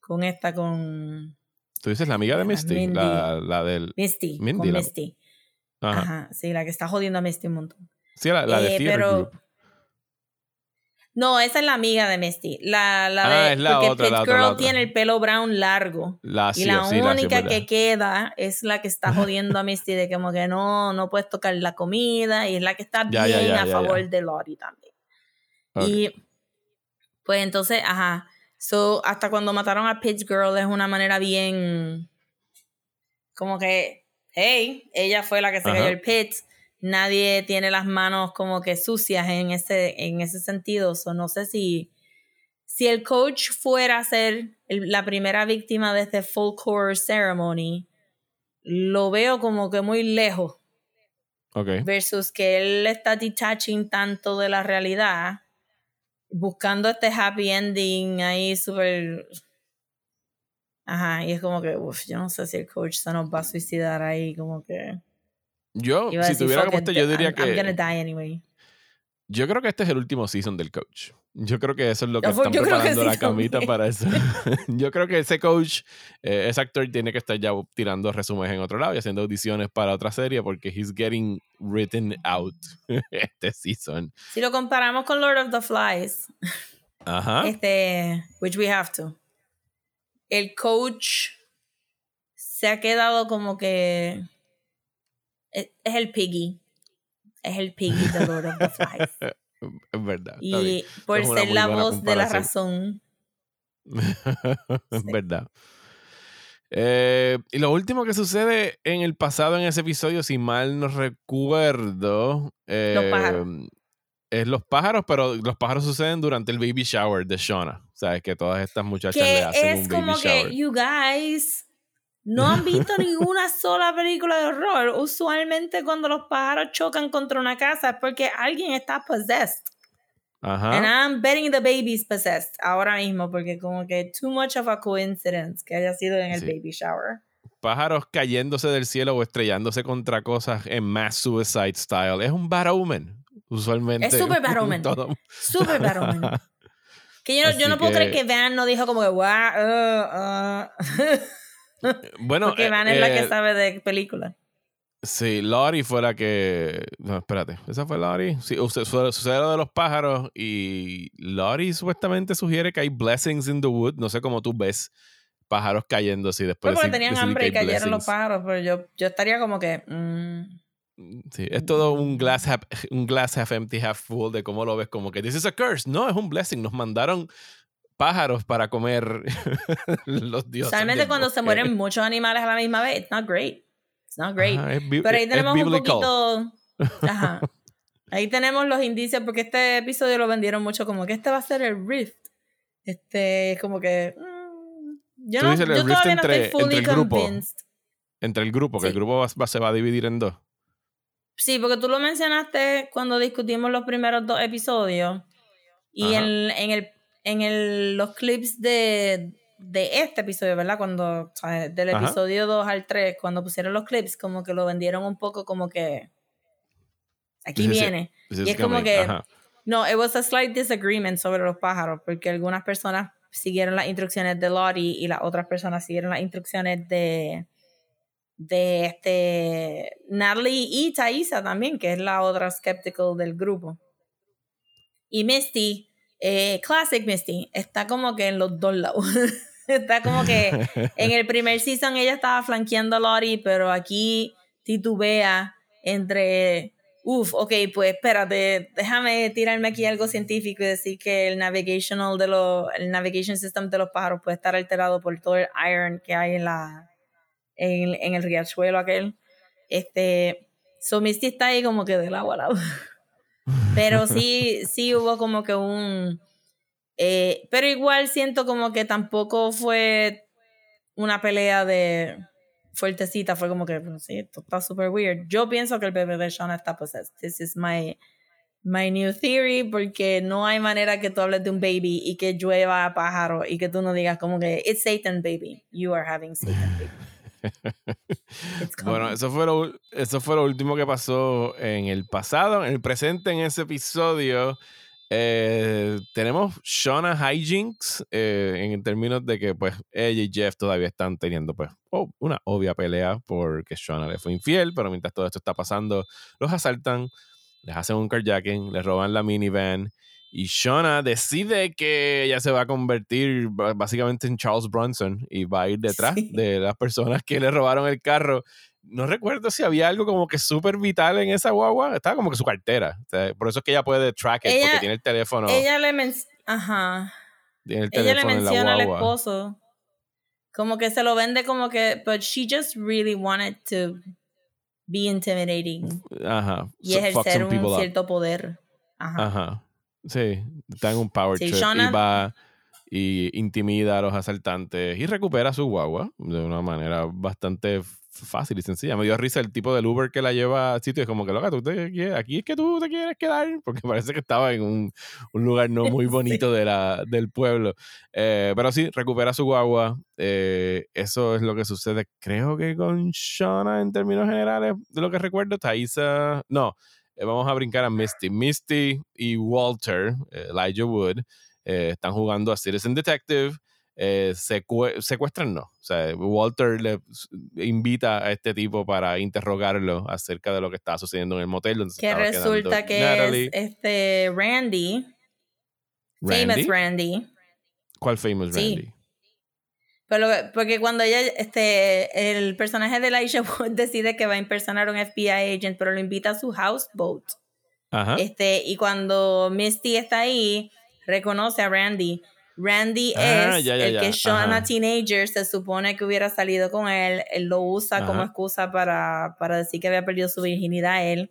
con esta, con... Tú dices la amiga de Misty, la, la, del... Misty, con Misty. Ajá. sí, la que está jodiendo a Misty un montón. Sí, la, de eh, pero, No, esa es la amiga de Misty. La, la ah, de, es la porque otra, Pit Girl tiene el pelo brown largo. La, y la única que queda es la que está jodiendo a Misty de como que no, no puedes tocar la comida y es la que está bien a favor de Lori también. Y pues entonces, ajá. So, hasta cuando mataron a Pitch Girl es una manera bien. Como que, hey, ella fue la que se cayó el pit. Nadie tiene las manos como que sucias en ese, en ese sentido. So, no sé si. Si el coach fuera a ser la primera víctima de este full core ceremony, lo veo como que muy lejos. Okay. Versus que él está detaching tanto de la realidad buscando este happy ending ahí súper... Ajá, y es como que, uff, yo no sé si el coach se nos va a suicidar ahí, como que... Yo, si tuviera como este, yo diría que... I'm gonna die anyway. Yo creo que este es el último season del coach. Yo creo que eso es lo que están preparando la camita para eso. yo creo que ese coach, eh, ese actor tiene que estar ya tirando resúmenes en otro lado y haciendo audiciones para otra serie porque he's getting written out este season. Si lo comparamos con Lord of the Flies, Ajá. este, which we have to, el coach se ha quedado como que es el piggy es el piggy de Lord of the Flies. Es verdad. Y por ser la voz de la razón. es verdad. Eh, y lo último que sucede en el pasado en ese episodio, si mal no recuerdo, eh, es los pájaros, pero los pájaros suceden durante el baby shower de Shona. O sea, es que todas estas muchachas le hacen un baby shower. Es como que, you guys, no han visto ninguna sola película de horror. Usualmente cuando los pájaros chocan contra una casa es porque alguien está possessed. Ajá. And I'm betting the baby's possessed ahora mismo porque como que too much of a coincidence que haya sido en el baby shower. Pájaros cayéndose del cielo o estrellándose contra cosas en mass suicide style. Es un bad omen, usualmente. Es super bad omen. Super bad omen. Que yo, yo no puedo creer que Van no dijo como que, wow, uh, uh. Bueno, Porque Van es la que eh, sabe de películas. Sí, Lori fue la que. No, espérate. ¿Esa fue Lori? Sí, sucede lo de los pájaros y Lori supuestamente sugiere que hay blessings in the wood. No sé cómo tú ves pájaros cayendo así después. porque tenían hambre y cayeron los pájaros, pero yo, yo estaría como que. Mm, sí, es todo un glass, half, un glass half empty, half full de cómo lo ves, como que this is a curse. No, es un blessing. Nos mandaron pájaros para comer los dioses. Realmente cuando se mueren muchos animales a la misma vez, it's not great. It's not great. Pero ahí tenemos un poquito. Ajá. Ahí tenemos los indicios, porque este episodio lo vendieron mucho como que este va a ser el Rift. Este, como que. Mm, yo, no, yo todavía no estoy fully entre el grupo, Entre el grupo, que el grupo se va a dividir en dos. Sí, porque tú lo mencionaste cuando discutimos los primeros dos episodios. Y en, en, el en el, los clips de, de este episodio, ¿verdad? Cuando, del episodio 2 al 3, cuando pusieron los clips, como que lo vendieron un poco como que aquí viene. y es como que, no, it was a slight disagreement sobre los pájaros, porque algunas personas siguieron las instrucciones de Lottie y las otras personas siguieron las instrucciones de de este Natalie y Thaisa también, que es la otra skeptical del grupo. Y Misty eh, Classic Misty está como que en los dos lados. está como que en el primer season ella estaba flanqueando a Lori, pero aquí titubea entre, uff, ok, pues espérate, déjame tirarme aquí algo científico y decir que el navigational de los, el navigation system de los pájaros puede estar alterado por todo el iron que hay en la, en, en el riachuelo aquel. Este, so Misty está ahí como que del agua al lado. Pero sí, sí hubo como que un... Eh, pero igual siento como que tampoco fue una pelea de fuertecita, fue como que, sí, esto está súper weird. Yo pienso que el bebé de Shauna está possessed. This is my My new theory, porque no hay manera que tú hables de un baby y que llueva pájaro y que tú no digas como que it's Satan baby, you are having Satan baby. Bueno, eso fue, lo, eso fue lo último que pasó en el pasado. En el presente, en ese episodio, eh, tenemos Shauna Hijinks eh, en términos de que pues ella y Jeff todavía están teniendo pues una obvia pelea porque Shauna le fue infiel, pero mientras todo esto está pasando, los asaltan, les hacen un carjacking, les roban la minivan y Shauna decide que ella se va a convertir básicamente en Charles Bronson y va a ir detrás de las personas que le robaron el carro. No recuerdo si había algo como que súper vital en esa guagua. Estaba como que su cartera. por eso es que ella puede track it porque tiene el teléfono. Ella le, Ajá. ella le menciona al esposo. Como que se lo vende como que, but she just really wanted to be intimidating. Ajá. Y ejercer un cierto poder. Ajá. Ajá. Sí, está en un power trip y va y intimida a los asaltantes y recupera su guagua de una manera bastante fácil y sencilla. Me dio risa el tipo del Uber que la lleva al sitio. Es como que, loca, tú te aquí es que tú te quieres quedar. Porque parece que estaba en un, un lugar no muy bonito de la, del pueblo. Eh, pero sí, recupera su guagua. Eh, eso es lo que sucede, creo que con Shauna en términos generales, de lo que recuerdo. Thaisa, no, eh, vamos a brincar a Misty. Misty y Walter, eh, Elijah Wood, eh, están jugando a Citizen Detective. secuestran, no. O sea, Walter le invita a este tipo para interrogarlo acerca de lo que está sucediendo en el motel. que resulta que es este Randy, Famous Randy. ¿Cuál Famous Randy? Porque cuando ella, este, el personaje de Elijah Wood decide que va a impersonar a un FBI agent, pero lo invita a su houseboat. Ajá. Este, y cuando Misty está ahí, reconoce a Randy. Randy ah, es el que Shauna Teenager se supone que hubiera salido con él. Él lo usa como excusa para, para decir que había perdido su virginidad a él.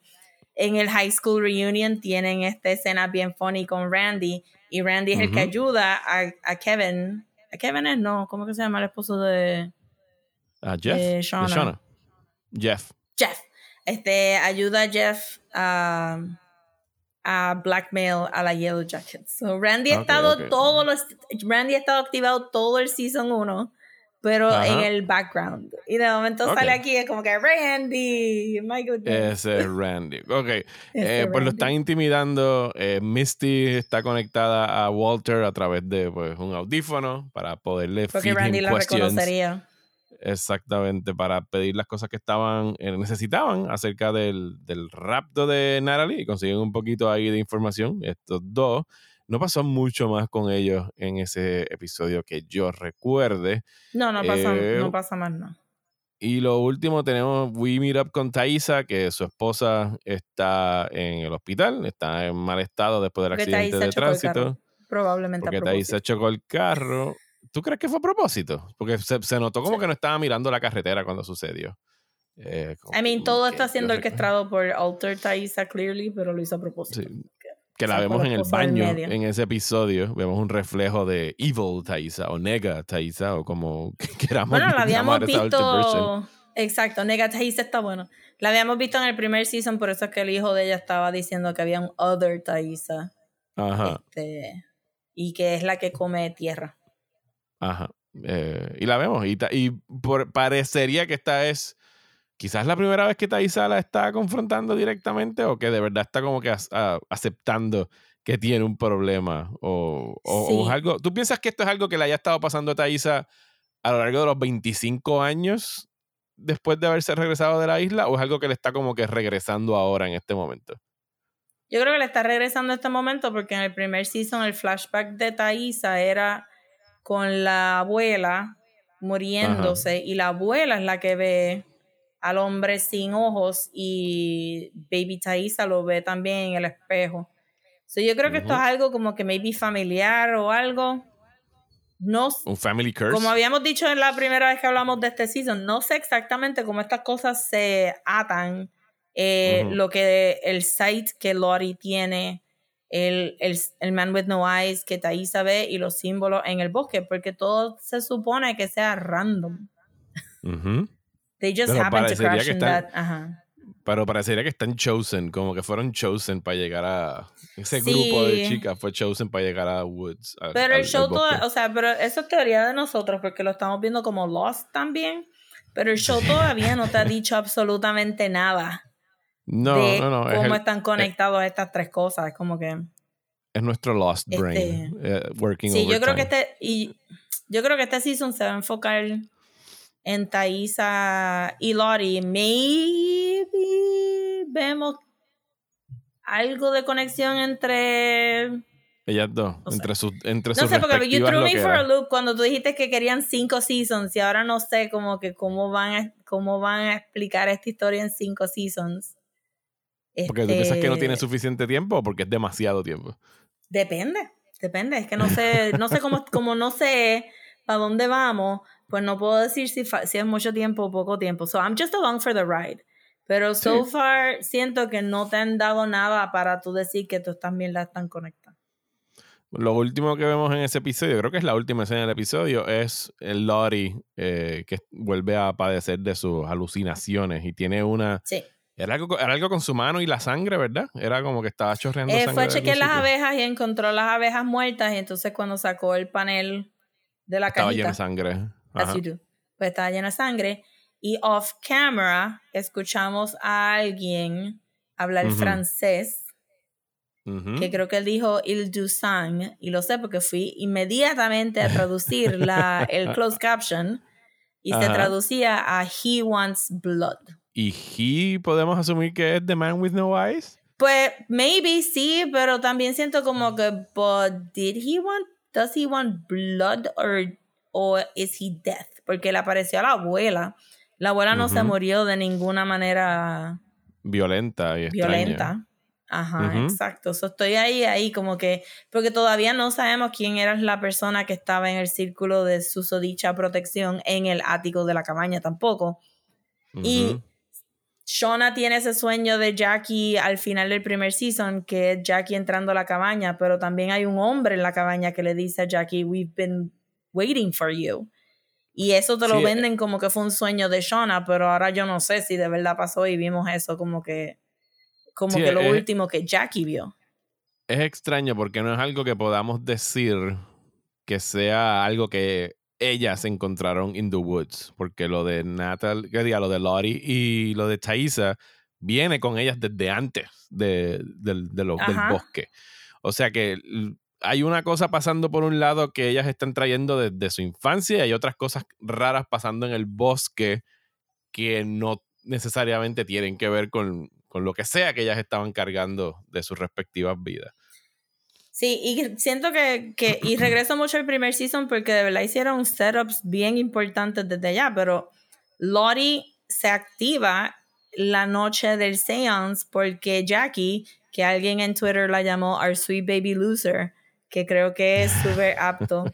En el high school reunion tienen esta escena bien funny con Randy. Y Randy es el que ayuda a, a Kevin Kevin es, no, ¿cómo que se llama el esposo de, uh, Jeff? De Shauna. Jeff. Jeff. Este, ayuda a Jeff a, a blackmail a la Yellow Jackets. So, Randy ha estado todo los, Randy ha estado activado todo el season 1 pero en el background. Y de momento sale aquí, es como que Randy, my goodness. Ese es Randy. Ok, eh, pues lo están intimidando. Eh, Misty está conectada a Walter a través de pues, un audífono para poderle Porque Randy la reconocería. Exactamente, para pedir las cosas que estaban, eh, necesitaban acerca del, del rapto de Natalie y consiguen un poquito ahí de información. Estos dos no pasó mucho más con ellos en ese episodio que yo recuerde. No, no pasa, eh, no pasa más, no. Y lo último tenemos We Meet Up con Thaisa, que su esposa está en el hospital, está en mal estado después del accidente de tránsito. Probablemente porque Thaisa chocó el carro. ¿Tú crees que fue a propósito? Porque se, notó como que no estaba mirando la carretera cuando sucedió. Eh, I mean, todo está siendo orquestado por Alter Thaisa, clearly, pero lo hizo a propósito. Sí que la vemos en el baño en ese episodio. Vemos un reflejo de Evil Thaisa o Nega Thaisa o como queramos Bueno, la habíamos visto. Exacto, Nega Thaisa está bueno. La habíamos visto en el primer season, por eso es que el hijo de ella estaba diciendo que había un Other Thaisa. Ajá. Este, y que es la que come tierra. Ajá. Eh, y la vemos. Y, y por, parecería que esta es quizás la primera vez que Thaisa la está confrontando directamente o que de verdad está como que aceptando que tiene un problema o, algo. ¿Tú piensas que esto es algo que le haya estado pasando a Thaisa a lo largo de los 25 años después de haberse regresado de la isla o es algo que le está como que regresando ahora en este momento? Yo creo que le está regresando en este momento porque en el primer season el flashback de Thaisa era con la abuela muriéndose y la abuela es la que ve al hombre sin ojos y Baby Thaisa lo ve también en el espejo. So, yo creo que esto es algo como que maybe familiar o algo. No, un family curse. Como habíamos dicho en la primera vez que hablamos de este season, no sé exactamente cómo estas cosas se atan. Eh, lo que el site que Lori tiene, el, el, Man with No Eyes que Thaisa ve y los símbolos en el bosque, porque todo se supone que sea random. Uh They just happen to crash in that. Pero parecería que están chosen, como que fueron chosen para llegar a. Ese grupo de chicas fue chosen para llegar a Woods. pero el show, o sea, pero eso es teoría de nosotros, porque lo estamos viendo como Lost también. Pero el show todavía no te ha dicho absolutamente nada. No, de no, no. Cómo están conectados estas tres cosas. Es como que. Es nuestro Lost este, Brain. Eh, working Sí, yo creo que este. Y yo creo que este season se va a enfocar en Thaisa y Lori. Maybe vemos algo de conexión entre ellas dos, entre sus entre No sé, porque you threw me for a loop cuando tú dijiste que querían cinco seasons y ahora no sé como que cómo van a, cómo van a explicar esta historia en cinco seasons. Porque tú piensas que no tiene este suficiente tiempo o porque es demasiado tiempo. Depende, depende. Es que no sé, no sé cómo, como no sé para dónde vamos, pues no puedo decir si, si es mucho tiempo o poco tiempo. So I'm just along for the ride. Pero so far siento que no te han dado nada para tú decir que tú también la están conectando. Lo último que vemos en ese episodio, creo que es la última escena del episodio, es el Lori eh, que vuelve a padecer de sus alucinaciones y tiene una... Sí. Era algo, era algo con su mano y la sangre, ¿verdad? Era como que estaba chorreando eh, sangre. Fue a chequear las abejas y encontró las abejas muertas y entonces cuando sacó el panel de la estaba cajita... Estaba lleno de sangre. Pues estaba lleno de sangre. Y off camera escuchamos a alguien hablar francés que creo que él dijo Il du sang, y lo sé porque fui inmediatamente a traducir la, el closed caption y se traducía a He wants blood. ¿Y he podemos asumir que es The Man with No Eyes? Pues maybe sí, pero también siento como que, but did he want, does he want blood or, or is he death? Porque le apareció a la abuela. La abuela no se murió de ninguna manera violenta y violenta. Ajá, exacto. estoy ahí, ahí como que, porque todavía no sabemos quién era la persona que estaba en el círculo de susodicha protección en el ático de la cabaña tampoco. Y Shona tiene ese sueño de Jackie al final del primer season, que es Jackie entrando a la cabaña, pero también hay un hombre en la cabaña que le dice a Jackie, we've been waiting for you. Y eso te lo eh venden como que fue un sueño de Shona, pero ahora yo no sé si de verdad pasó y vimos eso como que como que lo último que Jackie vio. Es extraño porque no es algo que podamos decir que sea algo que ellas encontraron in the woods, porque lo de Natal, que diga, lo de Lori y lo de Thaisa viene con ellas desde antes de, del bosque. O sea que hay una cosa pasando por un lado que ellas están trayendo desde su infancia y hay otras cosas raras pasando en el bosque que no necesariamente tienen que ver con, con lo que sea que ellas estaban cargando de sus respectivas vidas. Sí, y siento que, que, y regreso mucho al primer season porque de verdad hicieron setups bien importantes desde allá, pero Lori se activa la noche del seance porque Jackie, que alguien en Twitter la llamó Our Sweet Baby Loser, que creo que es súper apto,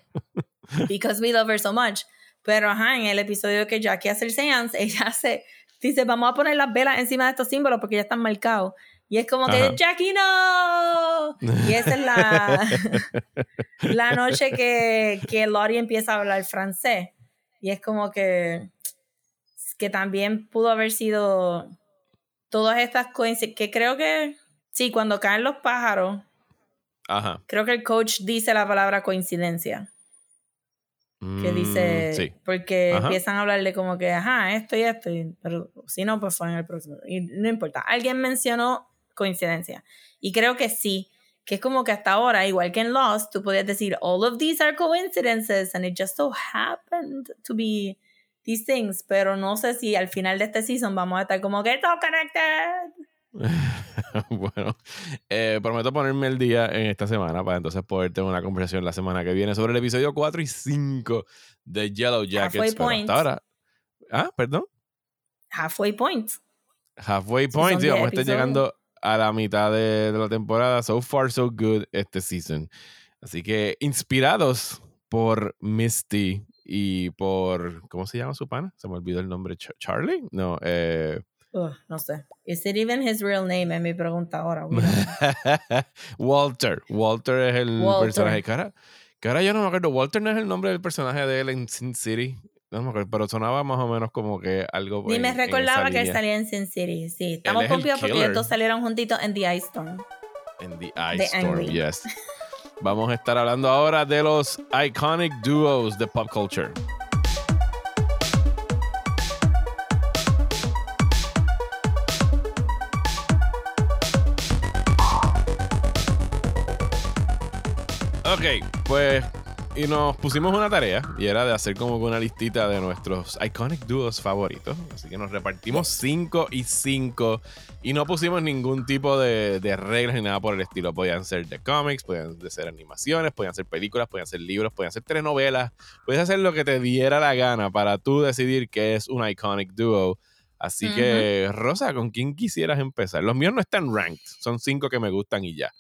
because we love her so much. Pero ajá, en el episodio que Jackie hace el seance, ella se dice, vamos a poner las velas encima de estos símbolos porque ya están marcados. Y es como que, Jackie, no. Y esa es la, la noche que, que Lori empieza a hablar francés. Y es como que, que también pudo haber sido todas estas coincidencias, que creo que, sí, cuando caen los pájaros, creo que el coach dice la palabra coincidencia que dice, mm, sí. porque empiezan a hablarle como que, ajá, esto y esto, pero si no, pues fue en el próximo. Y no importa, alguien mencionó coincidencia. Y creo que sí, que es como que hasta ahora, igual que en Lost, tú podías decir, all of these are coincidences, and it just so happened to be these things, pero no sé si al final de este season vamos a estar como que, todo connected. bueno, eh, prometo ponerme el día en esta semana para entonces poder tener una conversación la semana que viene sobre el episodio 4 y 5 de Yellow Jackets. Halfway Point. ahora. Ah, perdón. Halfway Point. Halfway Point, sí, vamos a estar llegando a la mitad de, de la temporada. So far, so good este season. Así que inspirados por Misty y por. ¿Cómo se llama su pana? Se me olvidó el nombre. ¿Charlie? No, eh no sé. ¿Is it even his real name? Es mi pregunta ahora. Walter. Walter es el personaje. Que ahora, yo no me acuerdo. Walter no es el nombre del personaje de él en Sin City. No me acuerdo, pero sonaba más o menos como que algo. Ni en- me recordaba que él salía en Sin City. Sí, estamos es confiados porque ellos dos salieron juntitos en The Ice Storm. En The The Ice Storm, Angry. yes. Vamos a estar hablando ahora de los iconic duos de pop culture. Ok, pues y nos pusimos una tarea y era de hacer como una listita de nuestros iconic duos favoritos. Así que nos repartimos 5 y 5 y no pusimos ningún tipo de, de reglas ni nada por el estilo. Podían ser de cómics, podían ser animaciones, podían ser películas, podían ser libros, podían ser telenovelas. Puedes hacer lo que te diera la gana para tú decidir qué es un iconic duo. Así que, Rosa, ¿con quién quisieras empezar? Los míos no están ranked, son cinco que me gustan y ya.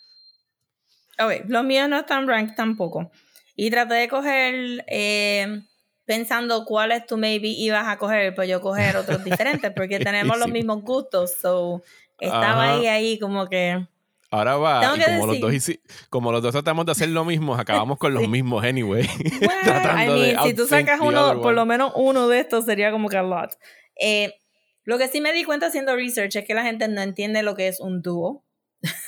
Ok, los míos no están ranked tampoco. Y traté de coger, eh, pensando cuáles tú maybe ibas a coger, pues yo coger otros diferentes, porque tenemos los mismos gustos. So, estaba Ajá. ahí, ahí como que... Ahora va, y como los, dos como los dos tratamos de hacer lo mismo, acabamos con los Sí. mismos anyway. Well, I mean, si tú sacas uno, por lo menos uno de estos sería como que a lot. Eh, lo que sí me di cuenta haciendo research es que la gente no entiende lo que es un dúo.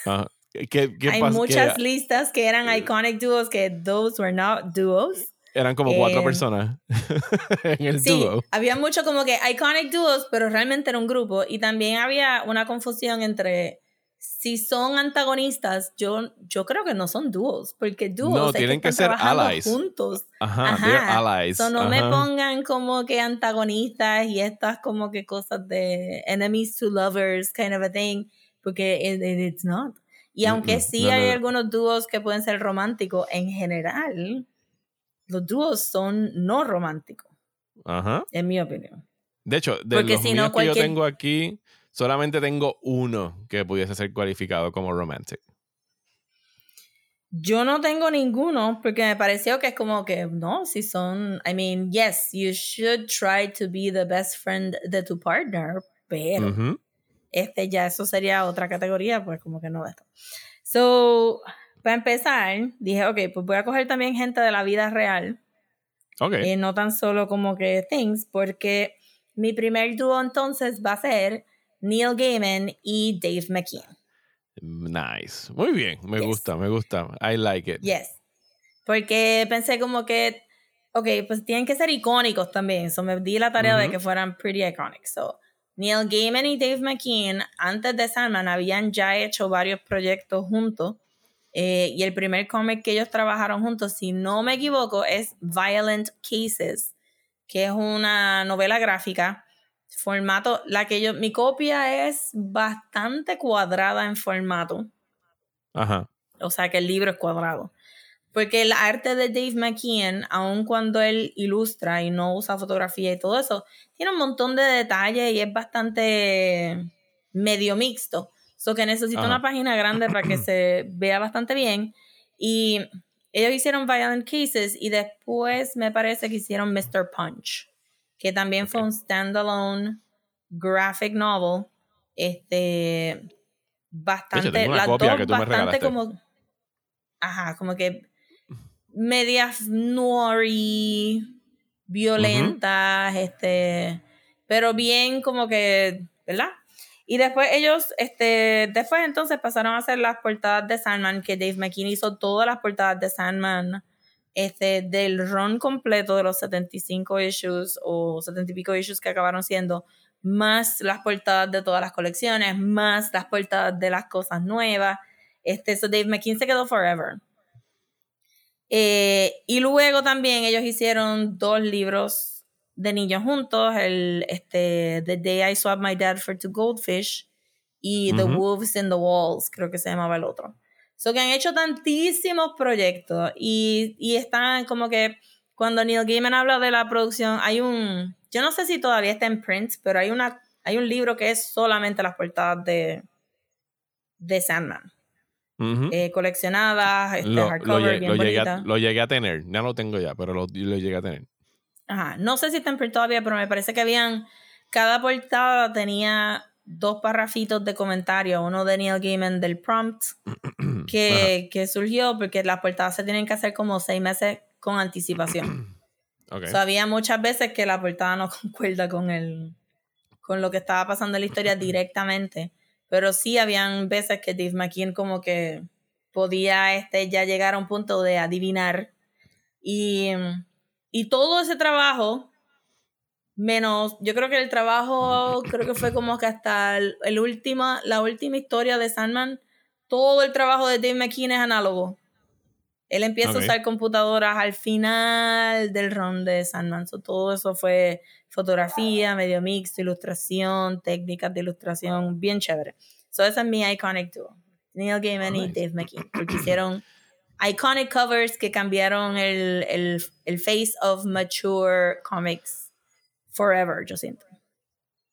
Ajá. ¿Qué, qué Hay muchas Que listas que eran iconic duos que those were not duos. eran como cuatro eh, personas en el Sí, dúo. había mucho como que iconic duos, pero realmente era un grupo. Y también había una confusión entre si son antagonistas, yo, yo creo que no son dúos, porque dúos No, tienen que están ser allies. juntos. Ajá, Ajá. they're allies. So, no me Ajá. pongan como que antagonistas y estas como que cosas de enemies to lovers kind of a thing, porque it- it- it's not. Y aunque sí No, hay no. algunos dúos que pueden ser románticos, en general, los dúos son no románticos, Ajá. en mi opinión. De hecho, de Porque los si míos que yo tengo aquí, solamente tengo uno que pudiese ser cualificado como romantic. Yo no tengo ninguno porque me pareció que es como que no, si son, I mean, yes, you should try to be the best friend de tu partner, pero. Este ya eso sería otra categoría, pues como que no de esto. So, para empezar, dije, ok, pues voy a coger también gente de la vida real, Ok. eh, no tan solo como que things, porque mi primer dúo entonces va a ser Neil Gaiman y Dave McKean. Nice. Muy bien. Me Yes. gusta, me gusta. I like it. Yes. Porque pensé como que, ok, pues tienen que ser icónicos también. So me di la tarea de Ujú. que fueran pretty iconic. So, Neil Gaiman y Dave McKean, antes de Sandman, habían ya hecho varios proyectos juntos. Eh, y el primer cómic que ellos trabajaron juntos, si no me equivoco, es Violent Cases, que es una novela gráfica. Formato, la que yo, mi copia es bastante cuadrada en formato. Ajá. O sea que el libro es cuadrado. Porque el arte de Dave McKean, aun cuando él ilustra y no usa fotografía y todo eso, tiene un montón de detalles y es bastante medio mixto. So que necesita Ajá. una página grande para que se vea bastante bien. Y ellos hicieron Violent Cases y después me parece que hicieron Mr. Punch, que también fue un standalone graphic novel. Este bastante una las copia dos que tú me bastante como ajá como que medias noir violentas este pero bien como que verdad y después ellos este después entonces pasaron a hacer las portadas de Sandman que Dave McKean hizo todas las portadas de Sandman este del run completo de los 75 issues o 70 y pico issues que acabaron siendo más las portadas de todas las colecciones, más las portadas de las cosas nuevas. Este, so Dave McKean se quedó forever. Eh, y luego también ellos hicieron dos libros de niños juntos, el este, The Day I Swapped My Dad for Two Goldfish y The. Wolves in the Walls, creo que se llamaba el otro. So que han hecho tantísimos proyectos y, y están como que cuando Neil Gaiman habla de la producción, hay un, yo no sé si todavía está en print, pero hay una, hay un libro que es solamente las portadas de, de Sandman, Eh, coleccionadas, este, lo, lo hardcover, lle- bien lo llegué a, bonita. lo llegué a tener. Ya lo tengo ya, pero lo, lo llegué a tener. Ajá, no sé si está en print todavía, pero me parece que habían, cada portada tenía dos parrafitos de comentario, uno de Neil Gaiman del prompt que, que surgió porque las portadas se tienen que hacer como seis meses con anticipación. Okay. había muchas veces que la portada no concuerda con el con lo que estaba pasando en la historia directamente. Pero sí habían veces que Dave McKean como que podía este, ya llegar a un punto de adivinar. Y, y todo ese trabajo, menos, yo creo que el trabajo, creo que fue como que hasta el, el última, la última historia de Sandman, todo el trabajo de Dave McKean es análogo. Él empieza a usar computadoras al final del run de Sandman. So, todo eso fue fotografía, medio mixto, ilustración, técnicas de ilustración, bien chévere. So, ese es mi iconic duo. Neil Gaiman y Nice. Dave McKean. Porque hicieron iconic covers que cambiaron el, el, el face of mature comics forever, yo siento.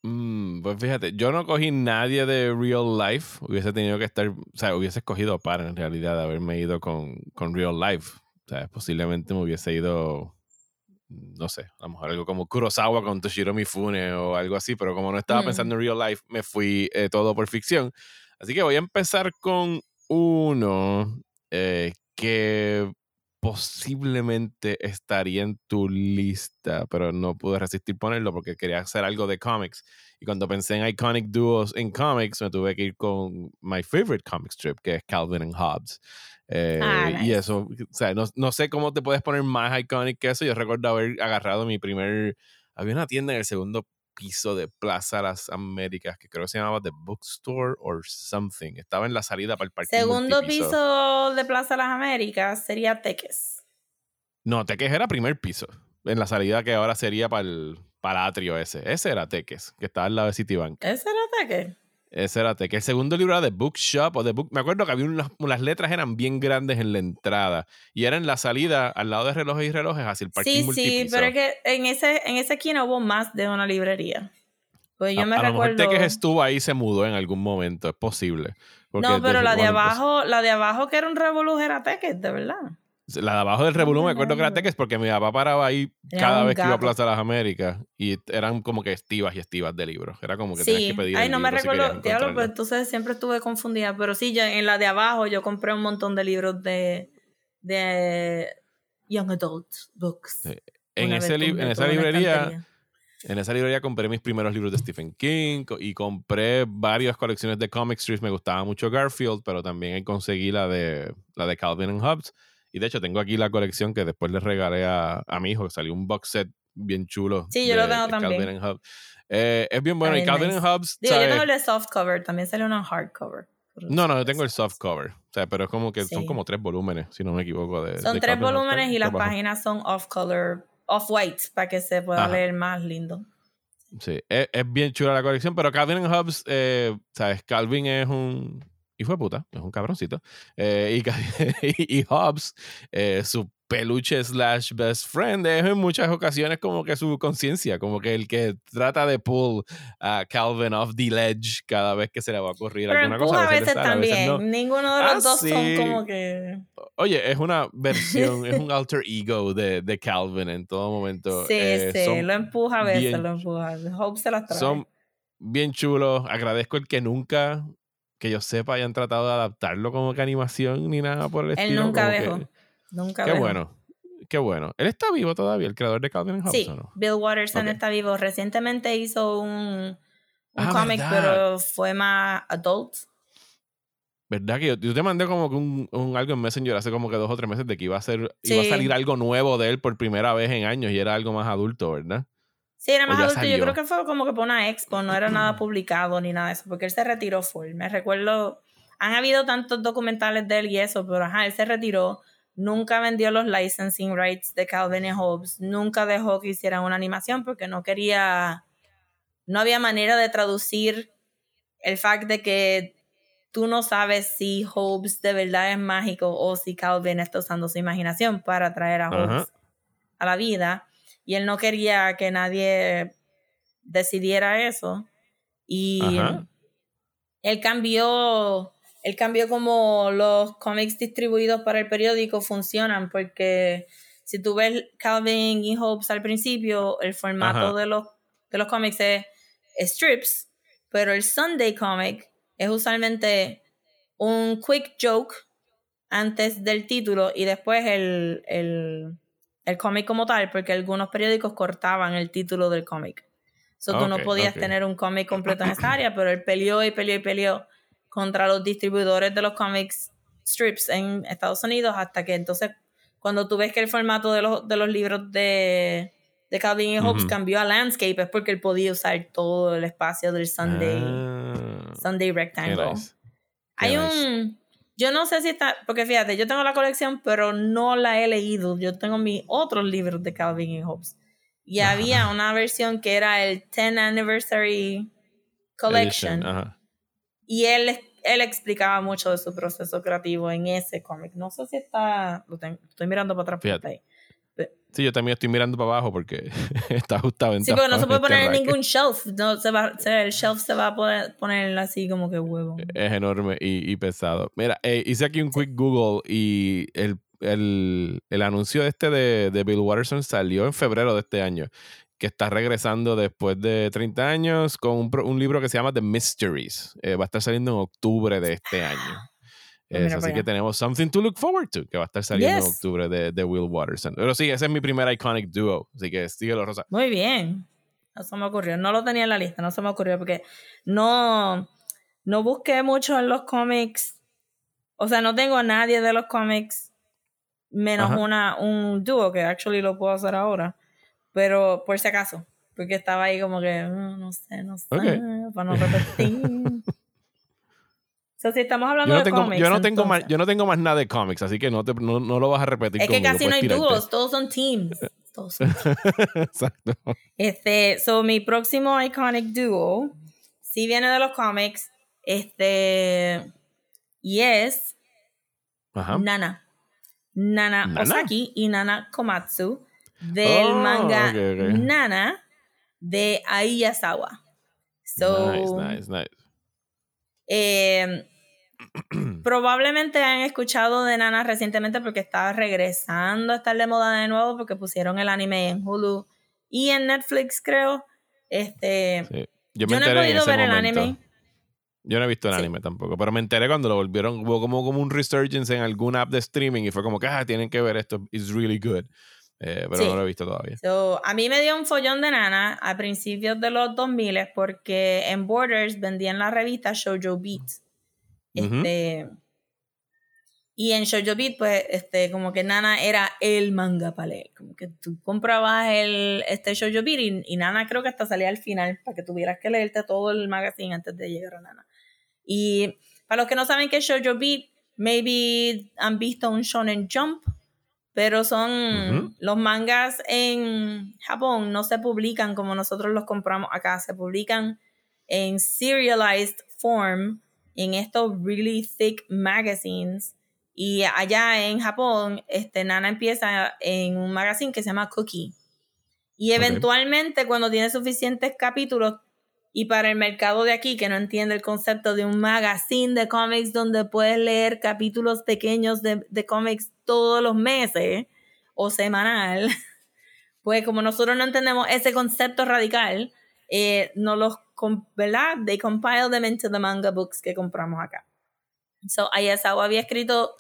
Mm, pues fíjate, yo no cogí nadie de Real Life. Hubiese tenido que estar, o sea, hubiese escogido para en realidad haberme ido con, con Real Life. O sea, posiblemente me hubiese ido, no sé, a lo mejor algo como Kurosawa con Toshiro Mifune o algo así, pero como no estaba Mm. pensando en Real Life, me fui eh, todo por ficción. Así que voy a empezar con uno eh, que posiblemente estaría en tu lista, pero no pude resistir ponerlo porque quería hacer algo de cómics. Y cuando pensé en iconic duos en comics, me tuve que ir con my favorite comic strip, que es Calvin and Hobbes. Eh, Ah, Y nice. eso, o sea, no, no sé cómo te puedes poner más iconic que eso. Yo recuerdo haber agarrado mi primer. Había una tienda en el segundo piso de Plaza Las Américas que creo que se llamaba The Bookstore or something. Estaba en la salida para el parque. Segundo piso de Plaza Las Américas sería Teques. No, Teques era primer piso. En la salida que ahora sería para el, para el atrio ese. Ese era Teques, que estaba al lado de Citibank. ¿Ese era Teques? Ese era Teques. El segundo libro era The Bookshop o The Book. Me acuerdo que había unas, las letras eran bien grandes en la entrada y era en la salida al lado de relojes y relojes hacia el parking Sí, sí, pero es que en ese, en ese esquina hubo más de una librería. Pues yo a, me a lo mejor recuerdo. Teques estuvo ahí se mudó en algún momento, es posible. No, pero la de abajo, la de abajo que era un revolú era Teques, de verdad. La de abajo del Revolú me acuerdo que era. Teques porque mi papá paraba ahí Tenía cada vez que iba a. Plaza de las Américas y eran como que estivas y estivas de libros. Era como que tenías Sí, que pedir ay, no me libro si recuerdo, diablo, pues entonces siempre estuve confundida, pero sí, yo, en la de abajo yo compré un montón de libros de, de Young Adult Books. Sí. En, ese li- en esa librería, en esa librería compré mis primeros libros de Stephen King y compré varias colecciones de comic strips. Me gustaba mucho Garfield, pero también conseguí la de, la de Calvin and Hobbes. Y de hecho tengo aquí la colección que después le regalé a, a mi hijo, que salió un box set bien chulo. Sí, yo de, lo tengo también. Hobbes. Eh, es bien bueno. Está y Calvin nice. and Hobbes, Digo, yo tengo el soft cover, también sale una hardcover. pero No, no, yo tengo el soft cover. O sea, pero es como que son como tres volúmenes, si no me equivoco. De, Son de tres Calvin volúmenes y las Trabajo. páginas son off color, off white, para que se pueda Ajá. leer más lindo. Sí, es, es bien chula la colección, pero Calvin and Hobbes, eh, ¿sabes? Calvin es un hijo de puta, es un cabroncito. Eh, y, y, y Hobbes, eh, su peluche slash best friend, es en muchas ocasiones como que su conciencia, como que el que trata de pull a Calvin off the ledge cada vez que se le va a ocurrir Pero alguna cosa. a veces le sale, también. no. Ninguno de Ah, los dos sí. son como que. Oye, es una versión, es un alter ego de, de Calvin en todo momento. Sí, Eh, sí, lo empuja a veces, bien lo empuja. Hope se las trae. son bien chulos. Agradezco el que nunca, que yo sepa, hayan tratado de adaptarlo como que animación ni nada por el Él estilo. nunca como que- dejó. Nunca Qué dejó. bueno. Qué bueno. Él está vivo todavía, el creador de Calvin Hobbes, Sí, ¿o no? Bill Watterson Ok. está vivo. Recientemente hizo un, un Ah, cómic, pero fue más adult. ¿Verdad que yo, yo te mandé como que un, un algo en Messenger hace como que dos o tres meses de que iba a ser, iba a salir algo nuevo de él por primera vez en años y era algo más adulto, ¿verdad? Sí, era más adulto. Yo creo que fue como que por una expo, no era nada publicado ni nada de eso, porque él se retiró full. Me recuerdo, han habido tantos documentales de él y eso, pero ajá, él se retiró. Nunca vendió los licensing rights de Calvin y Hobbes. Nunca dejó que hicieran una animación porque no quería. No había manera de traducir el fact de que tú no sabes si Hobbes de verdad es mágico o si Calvin está usando su imaginación para traer a. Hobbes a la vida. Y él no quería que nadie decidiera eso. Y Ajá. él cambió, él cambió como los cómics distribuidos para el periódico funcionan, porque si tú ves Calvin y Hobbes al principio, el formato Ajá. de los, de los cómics es strips, pero el Sunday comic es usualmente un quick joke antes del título y después el, el, el cómic como tal, porque algunos periódicos cortaban el título del cómic. So tú no podías tener un cómic completo en esa área, pero él peleó y peleó y peleó contra los distribuidores de los cómics strips en Estados Unidos hasta que entonces cuando tú ves que el formato de los, de los libros de, de Calvin y Hobbes cambió a landscape es porque él podía usar todo el espacio del Sunday, ah. Sunday Rectangle. Hay un... Yo no sé si está, porque fíjate, yo tengo la colección, pero no la he leído. Yo tengo mis otros libros de Calvin y Hobbes. Y había una versión que era el 10 Anniversary Collection. Y él, él explicaba mucho de su proceso creativo en ese cómic. No sé si está, lo estoy mirando para atrás. Ahí. Sí, yo también estoy mirando para abajo porque está ajustado en Sí, pero no se puede poner en ningún shelf. No, se va, el shelf se va a poner así como que huevo. Es enorme y, y pesado. Mira, eh, hice aquí un quick Google y el, el, el anuncio este de, de, Bill Watterson salió en febrero de este año, que está regresando después de 30 años con un, un libro que se llama The Mysteries. Eh, va a estar saliendo en octubre de este año. Pues así que tenemos Something to Look Forward to, que va a estar saliendo en octubre de, de, Will Watterson. Pero sí, ese es mi primer iconic duo. Así que síguelo, Rosa. Muy bien. No se me ocurrió. No lo tenía en la lista, no se me ocurrió porque no, no busqué mucho en los cómics. O sea, no tengo a nadie de los cómics menos una, un dúo que actually lo puedo hacer ahora. Pero por si acaso, porque estaba ahí como que, mm, no sé, no sé, para no repetir. si estamos hablando yo no tengo, Yo no, tengo más, yo no tengo más nada de cómics, así que no, te, no, no lo vas a repetir. Es que casi no hay dúos, todos son teams. Todos son Exacto. Este, so mi próximo iconic duo, si viene de los cómics, este, y es Nana. Nana. Osaki y Nana Komatsu del oh, manga Nana de Aiyazawa. So, nice, nice, nice. Eh, probablemente han escuchado de Nana recientemente porque estaba regresando a estar de moda de nuevo porque pusieron el anime en Hulu y en Netflix, creo. Este, Yo, no he podido ver el anime. Yo no he visto el anime tampoco, pero me enteré cuando lo volvieron, hubo como, como un resurgence en alguna app de streaming y fue como que, ah, tienen que ver esto, it's really good. Eh, pero no lo he visto todavía. a mí me dio un follón de nana a principios de los 2000 porque en Borders vendían la revista Shoujo Beat. Este, Y en Shoujo Beat, pues, este, como que Nana era el manga palé. Como que tú comprabas el, este Shoujo Beat y, Nana creo que hasta salía al final para que tuvieras que leerte todo el magazine antes de llegar a Nana. Y para los que no saben qué es Shoujo Beat, maybe han visto un Shonen Jump pero son los mangas en Japón no se publican como nosotros los compramos acá, se publican en serialized form en estos really thick magazines. Y allá en Japón este Nana empieza en un magazine que se llama Cookie. Y eventualmente cuando tiene suficientes capítulos y para el mercado de aquí que no entiende el concepto de un magazine de cómics donde puedes leer capítulos pequeños de, de cómics todos los meses o semanal, pues como nosotros no entendemos ese concepto radical, eh, no los, ¿verdad? They compile them into the manga books que compramos acá. So, Ayasawa había escrito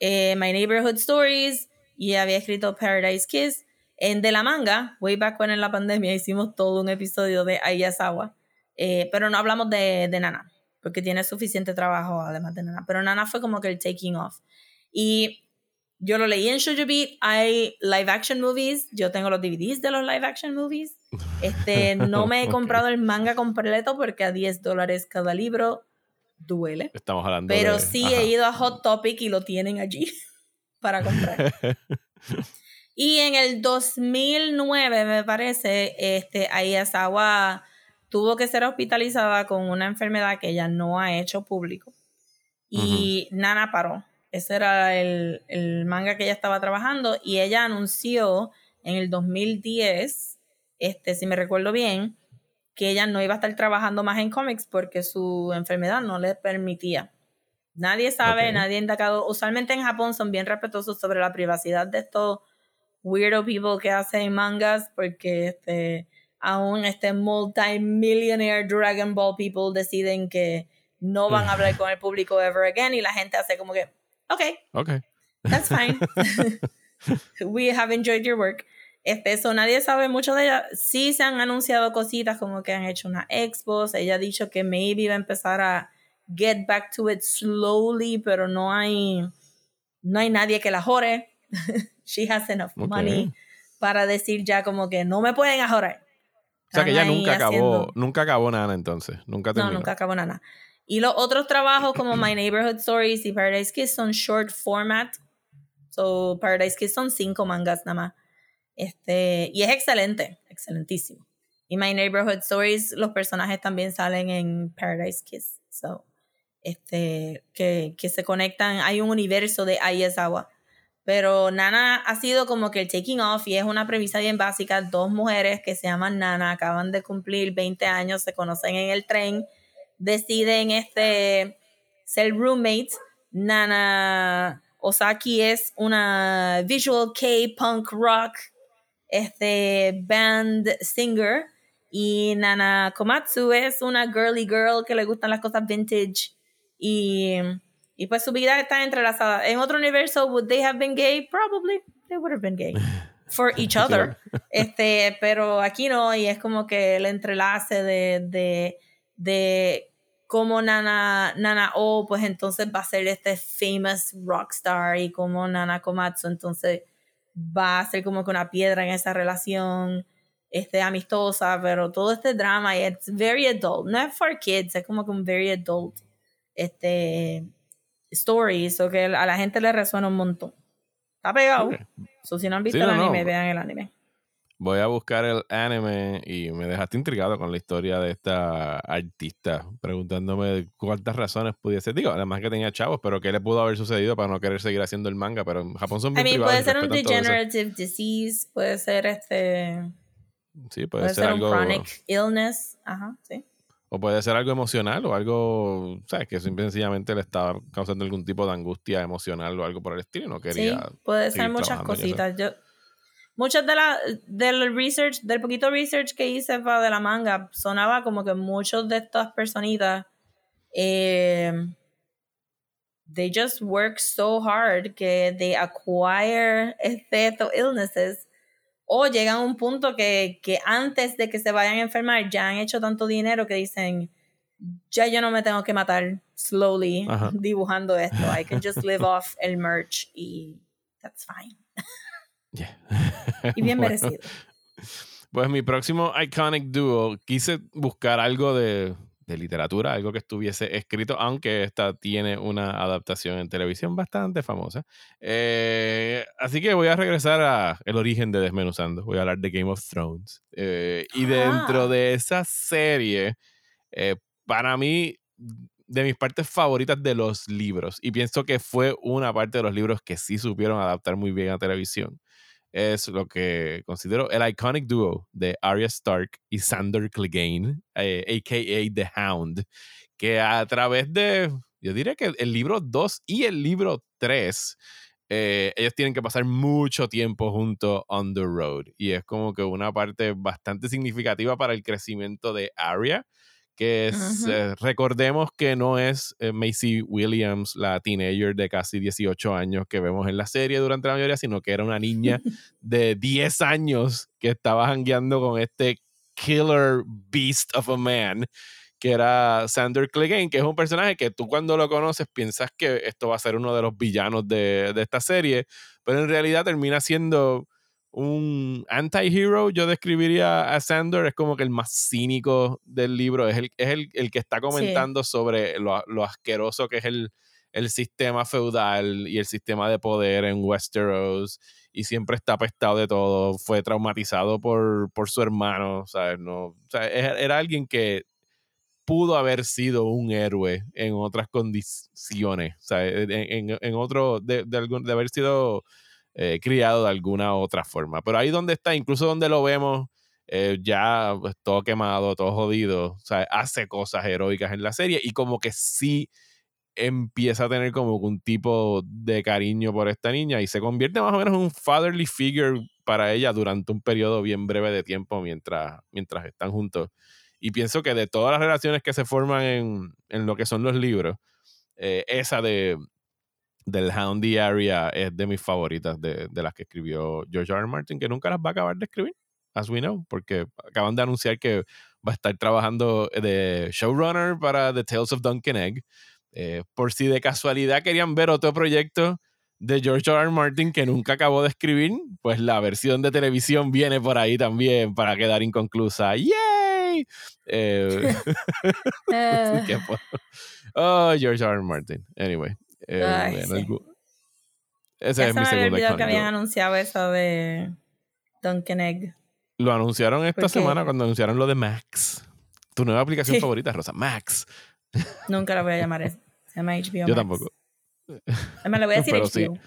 eh, My Neighborhood Stories y había escrito Paradise Kiss. En de la manga, way back when en la pandemia hicimos todo un episodio de Ayasawa eh, pero no hablamos de, de, Nana, porque tiene suficiente trabajo además de Nana. Pero Nana fue como que el taking off. Y yo lo leí en Shoujo Beat, hay live action movies, yo tengo los DVDs de los live action movies. Este, no me he comprado el manga completo porque a 10 dólares cada libro duele. Estamos hablando Pero sí he ido a Hot Topic y lo tienen allí para comprar. y en el 2009, me parece, este, Ayasawa tuvo que ser hospitalizada con una enfermedad que ella no ha hecho público. Y Nana paró. Ese era el, manga que ella estaba trabajando y ella anunció en el 2010, este, si me recuerdo bien, que ella no iba a estar trabajando más en cómics porque su enfermedad no le permitía. Nadie sabe, nadie ha indagado. Usualmente en Japón son bien respetuosos sobre la privacidad de estos weirdo people que hacen mangas porque este, aún este multimillionaire Dragon Ball people deciden que no van a hablar con el público ever again y la gente hace como que, ok, ok, that's fine. we have enjoyed your work. Este, eso nadie sabe mucho de ella. Sí se han anunciado cositas como que han hecho una expo. Ella ha dicho que maybe va a empezar a get back to it slowly, pero no hay, no hay nadie que la jore. She has enough money para decir ya como que no me pueden ajorar. O sea que ella nunca acabó, nunca acabó nada entonces, nunca terminó. No, nunca acabó nada. Y los otros trabajos como My Neighborhood Stories y Paradise Kiss son short format. So Paradise Kiss son cinco mangas nada más. Este, y es excelente, excelentísimo. Y My Neighborhood Stories, los personajes también salen en Paradise Kiss. So, este, que, que se conectan, hay un universo de Aizawa. Pero Nana ha sido como que el taking off y es una premisa bien básica. Dos mujeres que se llaman Nana acaban de cumplir 20 años, se conocen en el tren, deciden este, ser roommates. Nana Osaki es una visual K-punk rock este, band singer y Nana Komatsu es una girly girl que le gustan las cosas vintage y, y pues su vida está entrelazada. En otro universo, would they have been gay? Probably. They would have been gay. For each other. Este, pero aquí no, y es como que el entrelace de, de, de cómo Nana, Nana O, pues entonces va a ser este famous rockstar y como Nana Komatsu, entonces va a ser como que una piedra en esa relación este, amistosa, pero todo este drama, it's very adult, no es for kids, es como que un very adult este, stories o que a la gente le resuena un montón. Está pegado. si no han visto el anime, vean el anime. Voy a buscar el anime y me dejaste intrigado con la historia de esta artista, preguntándome cuántas razones pudiese. Digo, además que tenía chavos, pero qué le pudo haber sucedido para no querer seguir haciendo el manga. Pero en Japón son bien I Puede ser un degenerative disease, puede ser este. Sí, puede, ser, algo. Un chronic illness. Ajá, sí. O puede ser algo emocional o algo, ¿sabes? Que sencillamente le estaba causando algún tipo de angustia emocional o algo por el estilo y no quería. Sí, puede ser muchas cositas. Yo, muchas de la, del research, del poquito research que hice para de la manga, sonaba como que muchos de estas personitas, eh, they just work so hard que they acquire estos illnesses o llegan a un punto que, que antes de que se vayan a enfermar ya han hecho tanto dinero que dicen, ya yo no me tengo que matar slowly dibujando esto. I can just live off el merch y that's fine. y bien merecido. Pues mi próximo Iconic Duo, quise buscar algo de de literatura, algo que estuviese escrito, aunque esta tiene una adaptación en televisión bastante famosa. Eh, así que voy a regresar a el origen de Desmenuzando. Voy a hablar de Game of Thrones. Eh, y dentro ah. de esa serie, eh, para mí, de mis partes favoritas de los libros, y pienso que fue una parte de los libros que sí supieron adaptar muy bien a televisión, es lo que considero el iconic duo de Arya Stark y Sander Clegane, a.k.a. Eh, The Hound, que a través de, yo diría que el libro 2 y el libro 3, eh, ellos tienen que pasar mucho tiempo juntos on the road. Y es como que una parte bastante significativa para el crecimiento de Arya que eh, recordemos que no es eh, Macy Williams, la teenager de casi 18 años que vemos en la serie durante la mayoría, sino que era una niña de 10 años que estaba jangueando con este killer beast of a man, que era Sander Clegane, que es un personaje que tú cuando lo conoces piensas que esto va a ser uno de los villanos de, de esta serie, pero en realidad termina siendo un anti-hero, yo describiría a Sander, es como que el más cínico del libro, es el, es el, que está comentando sobre lo, lo, asqueroso que es el, el, sistema feudal y el sistema de poder en Westeros, y siempre está apestado de todo, fue traumatizado por, por su hermano, ¿sabes? No, o sea, era alguien que pudo haber sido un héroe en otras condiciones, en, en, en otro, de, de, de haber sido eh, criado de alguna otra forma. Pero ahí donde está, incluso donde lo vemos, eh, ya pues, todo quemado, todo jodido, hace cosas heroicas en la serie y como que sí empieza a tener como un tipo de cariño por esta niña y se convierte más o menos en un fatherly figure para ella durante un periodo bien breve de tiempo mientras, mientras están juntos. Y pienso que de todas las relaciones que se forman en, en lo que son los libros, eh, esa de, del Houndy Area es de mis favoritas de, de, las que escribió George R. R. Martin, que nunca las va a acabar de escribir, as we know, porque acaban de anunciar que va a estar trabajando de showrunner para The Tales of Duncan Egg. Eh, por si de casualidad querían ver otro proyecto de George R. R. Martin que nunca acabó de escribir, pues la versión de televisión viene por ahí también para quedar inconclusa. ¡Yay! Eh, oh, George R. R. Martin. Anyway. Eh, ese es mi olvidado que habían anunciado eso de Dunkin' Egg. Lo anunciaron esta semana cuando anunciaron lo de Max. Tu nueva aplicación favorita, Rosa. Max. Nunca la voy a llamar eso. Se llama HBO. Yo tampoco. Además, le voy a decir HBO.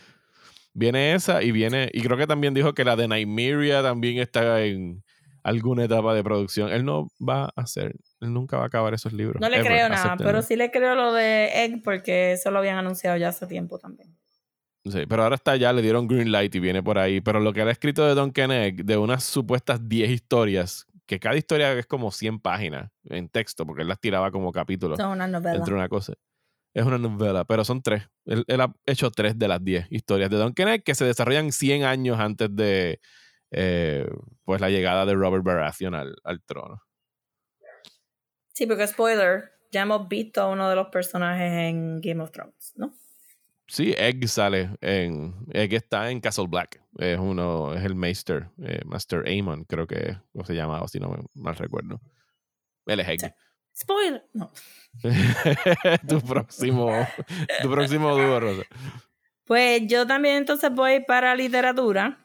Viene esa y viene. Y creo que también dijo que la de Nymeria también está en alguna etapa de producción. Él no va a hacer. Él nunca va a acabar esos libros. No le creo nada, pero sí le creo lo de Egg porque eso lo habían anunciado ya hace tiempo también. Sí, pero ahora está ya, le dieron green light y viene por ahí. Pero lo que ha escrito de Don Egg, de unas supuestas 10 historias, que cada historia es como 100 páginas en texto, porque él las tiraba como capítulos. Son una novela. Entre una cosa. Es una novela, pero son tres. Él, ha hecho tres de las 10 historias de Don Egg que se desarrollan 100 años antes de eh, pues la llegada de Robert Baratheon al, al trono. Sí, porque spoiler, ya hemos visto a uno de los personajes en Game of Thrones, ¿no? Sí, Egg sale en. Egg está en Castle Black. Es uno, es el Maester, eh, Master Aemon, creo que se llamaba, si no me mal recuerdo. Él es Egg. Spoiler. No. tu próximo, tu próximo dúo, Rosa. Pues yo también entonces voy para literatura.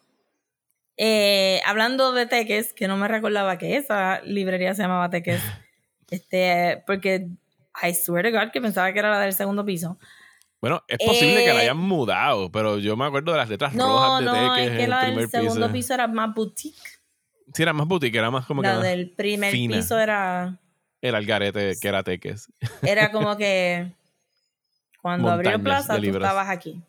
Eh, hablando de Teques, que no me recordaba que esa librería se llamaba Teques. Este, porque I swear to God que pensaba que era la del segundo piso. Bueno, es posible que la eh, hayan mudado, pero yo me acuerdo de las letras rojas de no, es que la del segundo piso. era más boutique. Sí, era más boutique, era más como la que. La del primer piso era. Era el garete que era Teques. Era como que. Cuando abrió Plaza, tú estabas aquí.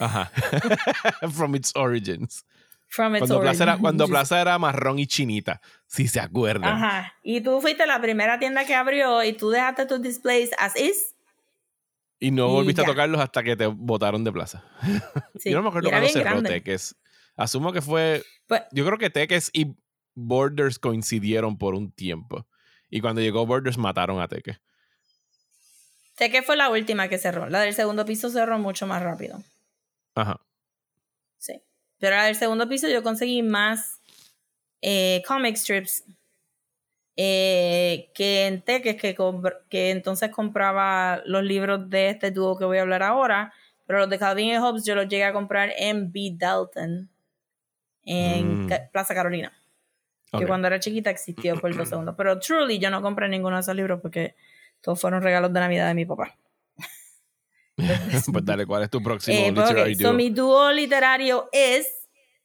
Ajá. From its origins. From its cuando. Plaza era, cuando Plaza era marrón y chinita, si se acuerdan. Ajá. Y tú fuiste la primera tienda que abrió y tú dejaste tus displays as is y no volviste a tocarlos hasta que te botaron de plaza. yo no me acuerdo cuándo cerró Teques. Asumo que fue. Pues yo creo que Teques y Borders coincidieron por un tiempo. Y cuando llegó Borders mataron a Teques. Teques fue la última que cerró. La del segundo piso cerró mucho más rápido. Ajá. Sí. Pero del segundo piso yo conseguí más eh, comic strips eh, que en Teques, que, que entonces compraba los libros de este dúo que voy a hablar ahora, pero los de Calvin y Hobbes yo los llegué a comprar en B. Dalton, en mm. Plaza Carolina. Que cuando era chiquita existió por dos segundos. Pero truly yo no compré ninguno de esos libros porque todos fueron regalos de Navidad de mi papá. pues dale, ¿cuál es tu próximo eh, pues, mi dúo literario es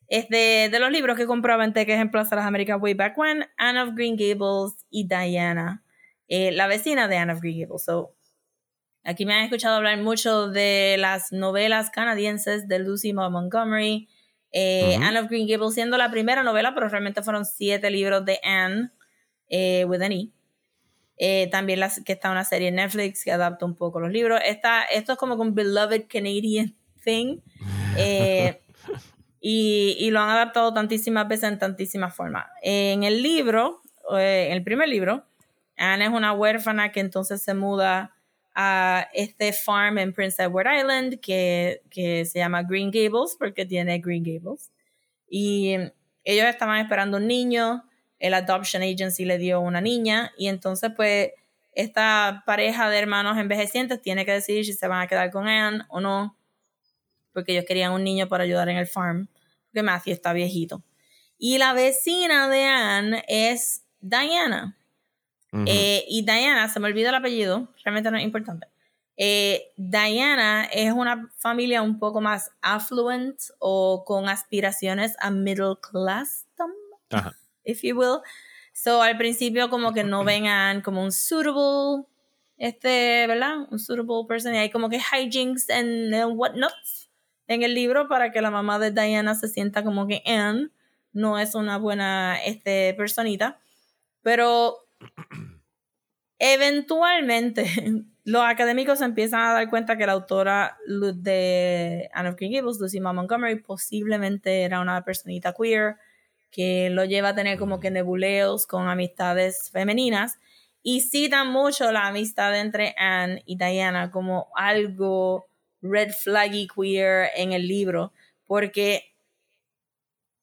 es de, los libros que compraba en Teques en Plaza Las Américas way back when, Anne of Green Gables y Diana, eh, la vecina de Anne of Green Gables. So, aquí me han escuchado hablar mucho de las novelas canadienses de Lucy Maud Montgomery, eh, Anne of Green Gables siendo la primera novela, pero realmente fueron siete libros de Anne eh, with an E. también las, que está una serie en Netflix que adapta un poco los libros. Esta, esto es como un beloved Canadian thing. y, lo han adaptado tantísimas veces en tantísimas formas. En el libro, eh, en el primer libro, Anne es una huérfana que entonces se muda a este farm en Prince Edward Island que, que se llama Green Gables porque tiene Green Gables. Y ellos estaban esperando un niño, el Adoption Agency le dio una niña y entonces pues esta pareja de hermanos envejecientes tiene que decidir si se van a quedar con Anne o no porque ellos querían un niño para ayudar en el farm, porque Matthew está viejito. Y la vecina de Anne es Diana. Eh, y Diana, se me olvida el apellido, realmente no es importante. Eh, Diana es una familia un poco más affluent o con aspiraciones a middle class, if you will. So al principio como que no ven a Anne como un suitable, este, ¿verdad? Un suitable person. Y hay como que hijinks and, and whatnots en el libro para que la mamá de Diana se sienta como que Anne no es una buena este, personita. Pero Eventualmente, los académicos empiezan a dar cuenta que la autora de Anne of Green Gables, Lucy Montgomery, posiblemente era una personita queer que lo lleva a tener como que nebuleos con amistades femeninas y citan mucho la amistad entre Anne y Diana como algo red flaggy queer en el libro, porque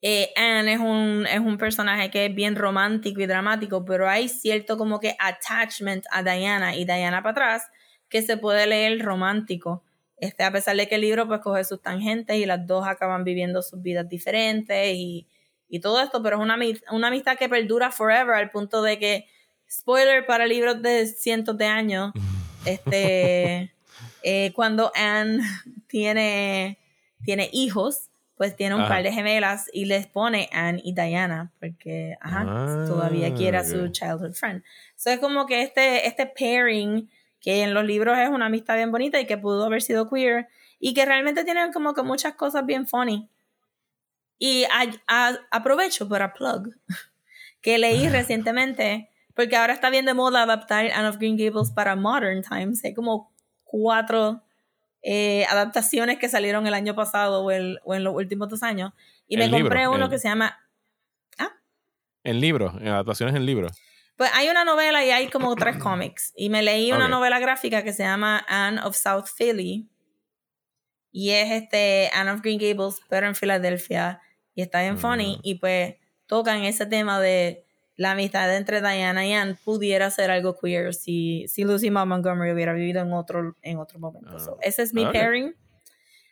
eh, Anne es un, es un personaje que es bien romántico y dramático, pero hay cierto como que attachment a Diana y Diana para atrás que se puede leer romántico. Este, a pesar de que el libro pues coge sus tangentes y las dos acaban viviendo sus vidas diferentes y, y todo esto, pero es una, una amistad que perdura forever al punto de que, spoiler para libros de cientos de años, este, eh, cuando Anne tiene, tiene hijos, pues tiene un par de gemelas y les pone Anne y Diana, porque ajá, todavía quiere a su ah, childhood friend. So es como que este, este pairing, que en los libros es una amistad bien bonita y que pudo haber sido queer, y que realmente tienen como que muchas cosas bien funny. Y aprovecho para plug, que leí recientemente, porque ahora está bien de moda adaptar Anne of Green Gables para Modern Times. Hay como cuatro eh, adaptaciones que salieron el año pasado o, el, o en los últimos dos años. Y me compré uno que se llama... ¿Ah? En libro, en adaptaciones en libro. Pues hay una novela y hay como tres cómics. Y me leí una novela gráfica que se llama Anne of South Philly. Y es este Anne of Green Gables, pero en Filadelfia. Y está bien funny. Mm. Y pues tocan ese tema de la amistad entre Diana y Anne pudiera ser algo queer si, si Lucy Montgomery hubiera vivido en otro, en otro momento. Ah, ese es mi pairing.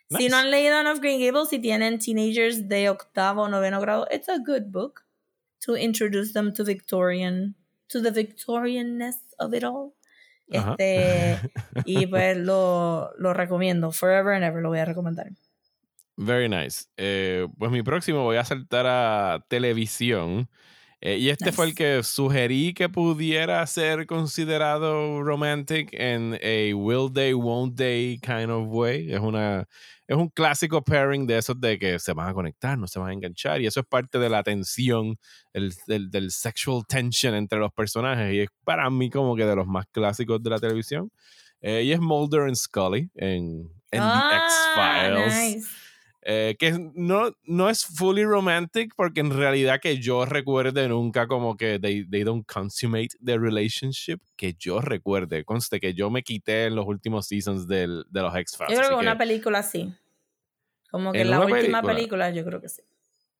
Si no han leído Anne of Green Gables, si tienen teenagers de octavo o noveno grado, it's a good book to introduce them to Victorian, to the Victorianness of it all. Este, y pues lo, lo recomiendo. Forever and ever lo voy a recomendar. Very nice. Eh, pues mi próximo voy a saltar a televisión. Eh, y este fue el que sugerí que pudiera ser considerado romantic en a will they, won't they kind of way. Es, una, es un clásico pairing de esos de que se van a conectar, no se van a enganchar. Y eso es parte de la tensión, el, del sexual tension entre los personajes. Y es para mí como que de los más clásicos de la televisión. Eh, y es Mulder and Scully en, en The ah, X-Files. Eh, que no, no es fully romantic porque en realidad que yo recuerde nunca como que they, they don't consummate the relationship que yo recuerde. Conste que yo me quité en los últimos seasons del, de los X-Files. Yo creo que una película sí. Como que en la última película? yo creo que sí.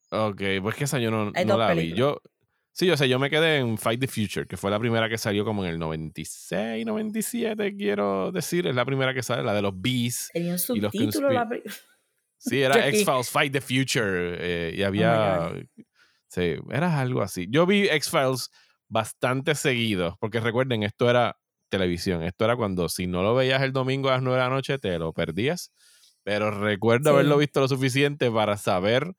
Ok, pues que esa yo no, no la vi. Yo, sí, o sea, yo me quedé en Fight the Future, que fue la primera que salió como en el 96, 97, quiero decir. Es la primera que sale, la de los Bees. Tenía un subtítulo la Sí, era X-Files Fight the Future. Eh, y oh había. sí, era algo así. Yo vi X-Files bastante seguido, porque recuerden, esto era televisión. Esto era cuando si no lo veías el domingo a las 9 de la noche, te lo perdías. Pero recuerdo haberlo visto lo suficiente para saber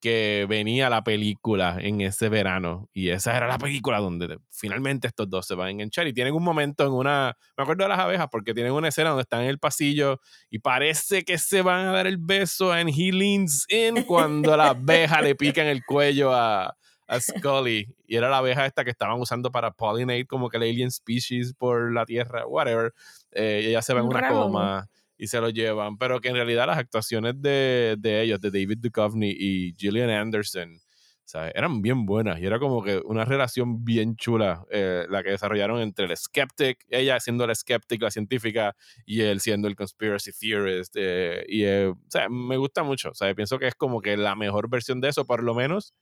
que venía la película en ese verano y esa era la película donde finalmente estos dos se van a enganchar y tienen un momento en una, me acuerdo de las abejas porque tienen una escena donde están en el pasillo y parece que se van a dar el beso and he leans in cuando la abeja le pica en el cuello a, a Scully y era la abeja esta que estaban usando para pollinate como que la alien species por la tierra, whatever, eh, ella se va en una coma y se lo llevan, pero que en realidad las actuaciones de, de ellos, de David Duchovny y Gillian Anderson, eran bien buenas y era como que una relación bien chula eh, la que desarrollaron entre el skeptic, ella siendo la skeptic, la científica, y él siendo el conspiracy theorist. Eh, y eh, o sea, me gusta mucho, sea, pienso que es como que la mejor versión de eso, por lo menos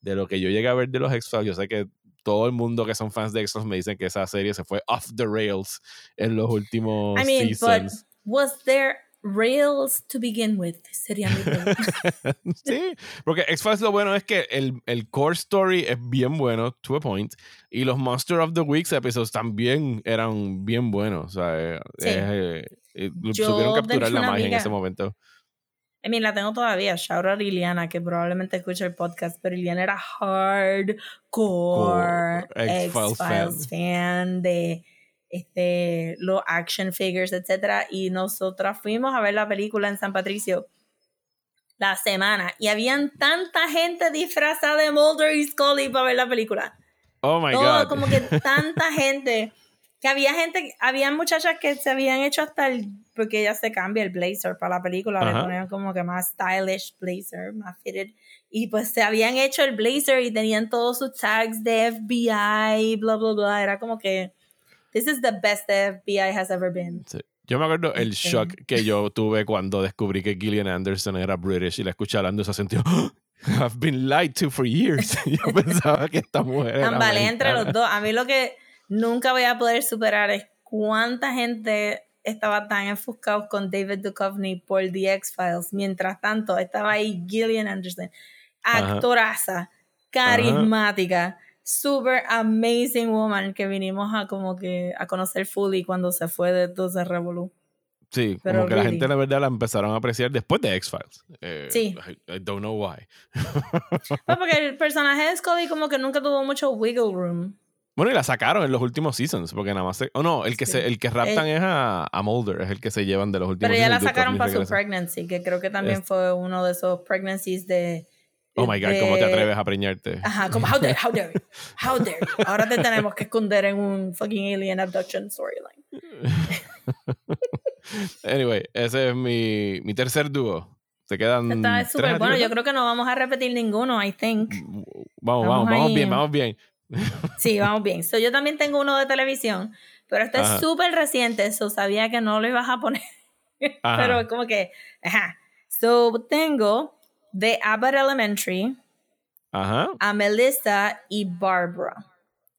de lo que yo llegué a ver de los X-Files. Yo sé que todo el mundo que son fans de X-Files me dicen que esa serie se fue off the rails en los últimos seasons was there rails to begin with? Sería mi sí, porque X-Files lo bueno es que el, el, core story es bien bueno, to a point, y los Monster of the Weeks episodios también eran bien buenos. O sea, eh, eh, eh, supieron capturar la magia en ese momento. I mean, la tengo todavía. Shout out a Liliana, que probablemente escucha el podcast, pero Liliana era hardcore X-Files fan de este, los action figures, etc. Y nosotras fuimos a ver la película en San Patricio la semana y habían tanta gente disfrazada de Mulder y Scully para ver la película. Oh my God. Como que tanta gente. Que había gente, había muchachas que se habían hecho hasta el, porque ella se cambia el blazer para la película, le ponían como que más stylish blazer, más fitted. Y pues se habían hecho el blazer y tenían todos sus tags de FBI, bla, bla, bla. Era como que, this is the best the FBI has ever been. Yo me acuerdo el shock que yo tuve cuando descubrí que Gillian Anderson era British y la escuché hablando ese sentido. I've been lied to for years. Yo pensaba que esta mujer era. Vale, entre los dos. A mí lo que nunca voy a poder superar es cuánta gente estaba tan enfocado con David Duchovny por The X-Files. Mientras tanto, estaba ahí Gillian Anderson, actoraza, carismática, super amazing woman que vinimos a como que a conocer fully cuando se fue de 12 Revolu. Sí, como que la gente la verdad la empezaron a apreciar después de X-Files. Eh, sí. I, don't know why. pues porque el personaje de Scully como que nunca tuvo mucho wiggle room. Bueno, y la sacaron en los últimos seasons, porque nada más se, Oh, no, el que, se, el que raptan es a, a, Mulder, es el que se llevan de los últimos Pero ya la sacaron para su pregnancy, que creo que también fue uno de esos pregnancies de... Oh my God, ¿cómo te atreves a preñarte? Ajá, como, how dare, how dare you, how dare you. Ahora te tenemos que esconder en un fucking alien abduction storyline. Anyway, ese es mi, mi tercer dúo. Se quedan. Está súper bueno. Yo creo que no vamos a repetir ninguno, I think. Vamos, vamos, vamos, bien, vamos bien. Sí, vamos bien. So, yo también tengo uno de televisión, pero este es súper reciente, eso sabía que no lo ibas a poner. pero como que, ajá. So, tengo de Abbott Elementary ajá. a Melissa y Barbara.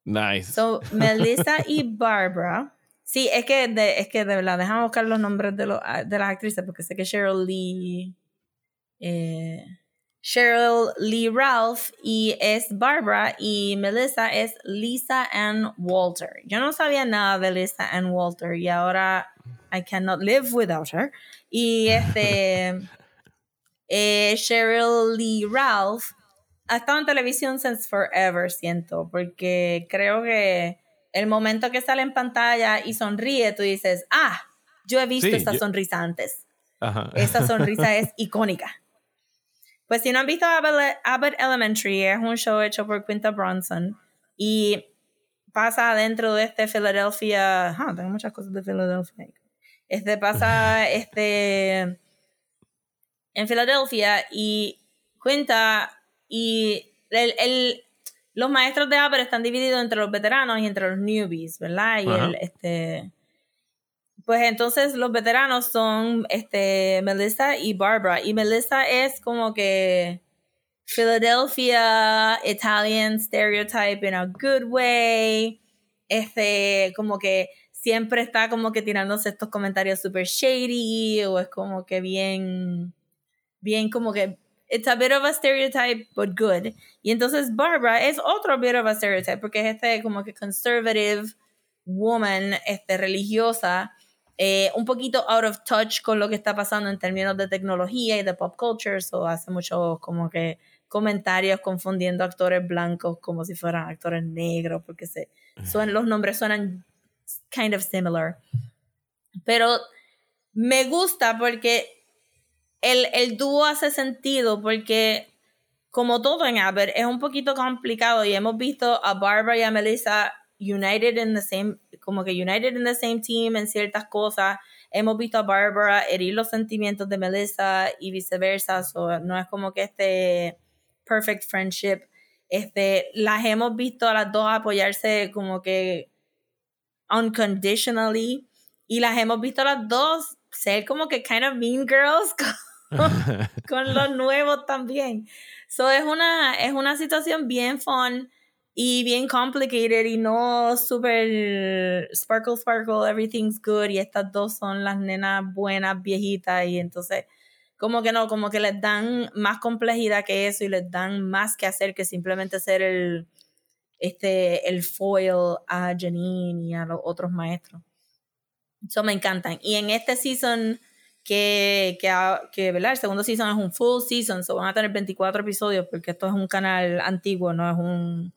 Nice. So, Melissa y Barbara Sí, es que de, es que de verdad, déjame buscar los nombres de, los, de las actrices porque sé que Cheryl Lee. Eh, Cheryl Lee Ralph y es Barbara y Melissa es Lisa Ann Walter. Yo no sabía nada de Lisa Ann Walter y ahora I cannot live without her. Y este eh, Cheryl Lee Ralph ha estado en televisión since forever, siento, porque creo que el momento que sale en pantalla y sonríe, tú dices, ah, yo he visto esta sonrisa antes. Ajá. Esta sonrisa es icónica. Pues si no han visto Abbott Elementary, es un show hecho por Quinta Bronson y pasa dentro de este Philadelphia, ah, tengo muchas cosas de Philadelphia. Este pasa este en Filadelfia y Quinta y el, el los maestros de Abbott están divididos entre los veteranos y entre los newbies, ¿verdad? Y el, este, pues entonces los veteranos son este, Melissa y Barbara. Y Melissa es como que Philadelphia Italian stereotype in a good way. Este, como que siempre está como que tirándose estos comentarios super shady o es como que bien, bien como que it's a bit of a stereotype, but good. Y entonces Barbara es otro bit of a stereotype, porque es este como que conservative woman, este, religiosa, eh, un poquito out of touch con lo que está pasando en términos de tecnología y de pop culture, o hace muchos como que comentarios confundiendo actores blancos como si fueran actores negros, porque se, suenan, los nombres suenan kind of similar. Pero me gusta porque el, el dúo hace sentido porque, como todo en Abbott, es un poquito complicado y hemos visto a Barbara y a Melissa united in the same, como que united in the same team en ciertas cosas. Hemos visto a Barbara herir los sentimientos de Melissa y viceversa. no es como que este perfect friendship. Este, las hemos visto a las dos apoyarse como que unconditionally y las hemos visto a las dos ser como que kind of mean girls con los nuevos también. So es una, es una situación bien fun y bien complicated y no super sparkle sparkle, everything's good y estas dos son las nenas buenas, viejitas y entonces como que no, como que les dan más complejidad que eso y les dan más que hacer que simplemente ser el este el foil a Janine y a los otros maestros. Eso me encantan. Y en este season que, que, que ¿verdad? el segundo season es un full season, so van a tener 24 episodios porque esto es un canal antiguo, no es un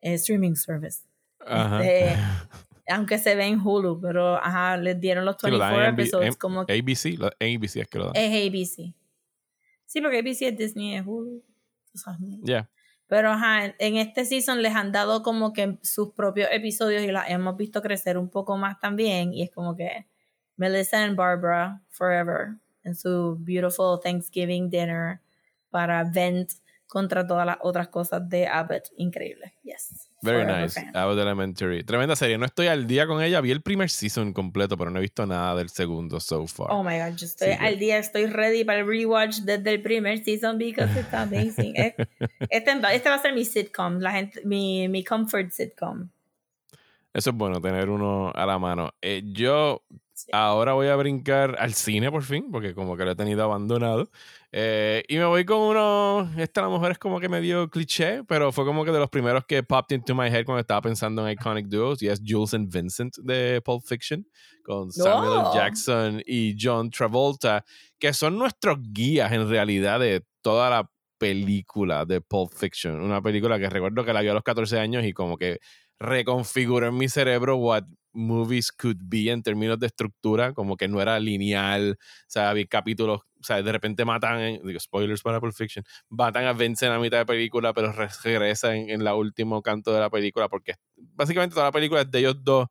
eh, streaming service. Este, aunque se ve en Hulu, pero ajá, les dieron los 24 episodios como ABC, ABC es que lo dan. Es ABC. Sí, porque ABC es Disney, es Hulu. Yeah. Pero ajá, en este season les han dado como que sus propios episodios y las hemos visto crecer un poco más también. Y es como que Melissa and Barbara forever en su beautiful Thanksgiving dinner para vent contra todas las otras cosas de Abbott. Increíble. Yes. Very nice. Abbott Elementary. Tremenda serie. No estoy al día con ella. Vi el primer season completo, pero no he visto nada del segundo so far. Oh my god, yo estoy al día. Estoy ready para el rewatch desde el primer season because it's amazing. este, este, va a ser mi sitcom, la gente, mi, mi comfort sitcom. Eso es bueno, tener uno a la mano. Eh, yo ahora voy a brincar al cine por fin, porque como que lo he tenido abandonado. Eh, y me voy con uno, esta a lo mejor es como que medio cliché, pero fue como que de los primeros que popped into my head cuando estaba pensando en Iconic Duos, y es Jules and Vincent de Pulp Fiction, con Samuel L. Jackson y John Travolta, que son nuestros guías en realidad de toda la película de Pulp Fiction. Una película que recuerdo que la vi a los 14 años y como que reconfiguró en mi cerebro what movies could be en términos de estructura, como que no era lineal, o sea, había capítulos, o sea, de repente matan, digo, spoilers para Pulp Fiction, matan a Vincent a mitad de película, pero regresan en, en la último canto de la película, porque básicamente toda la película es de ellos dos.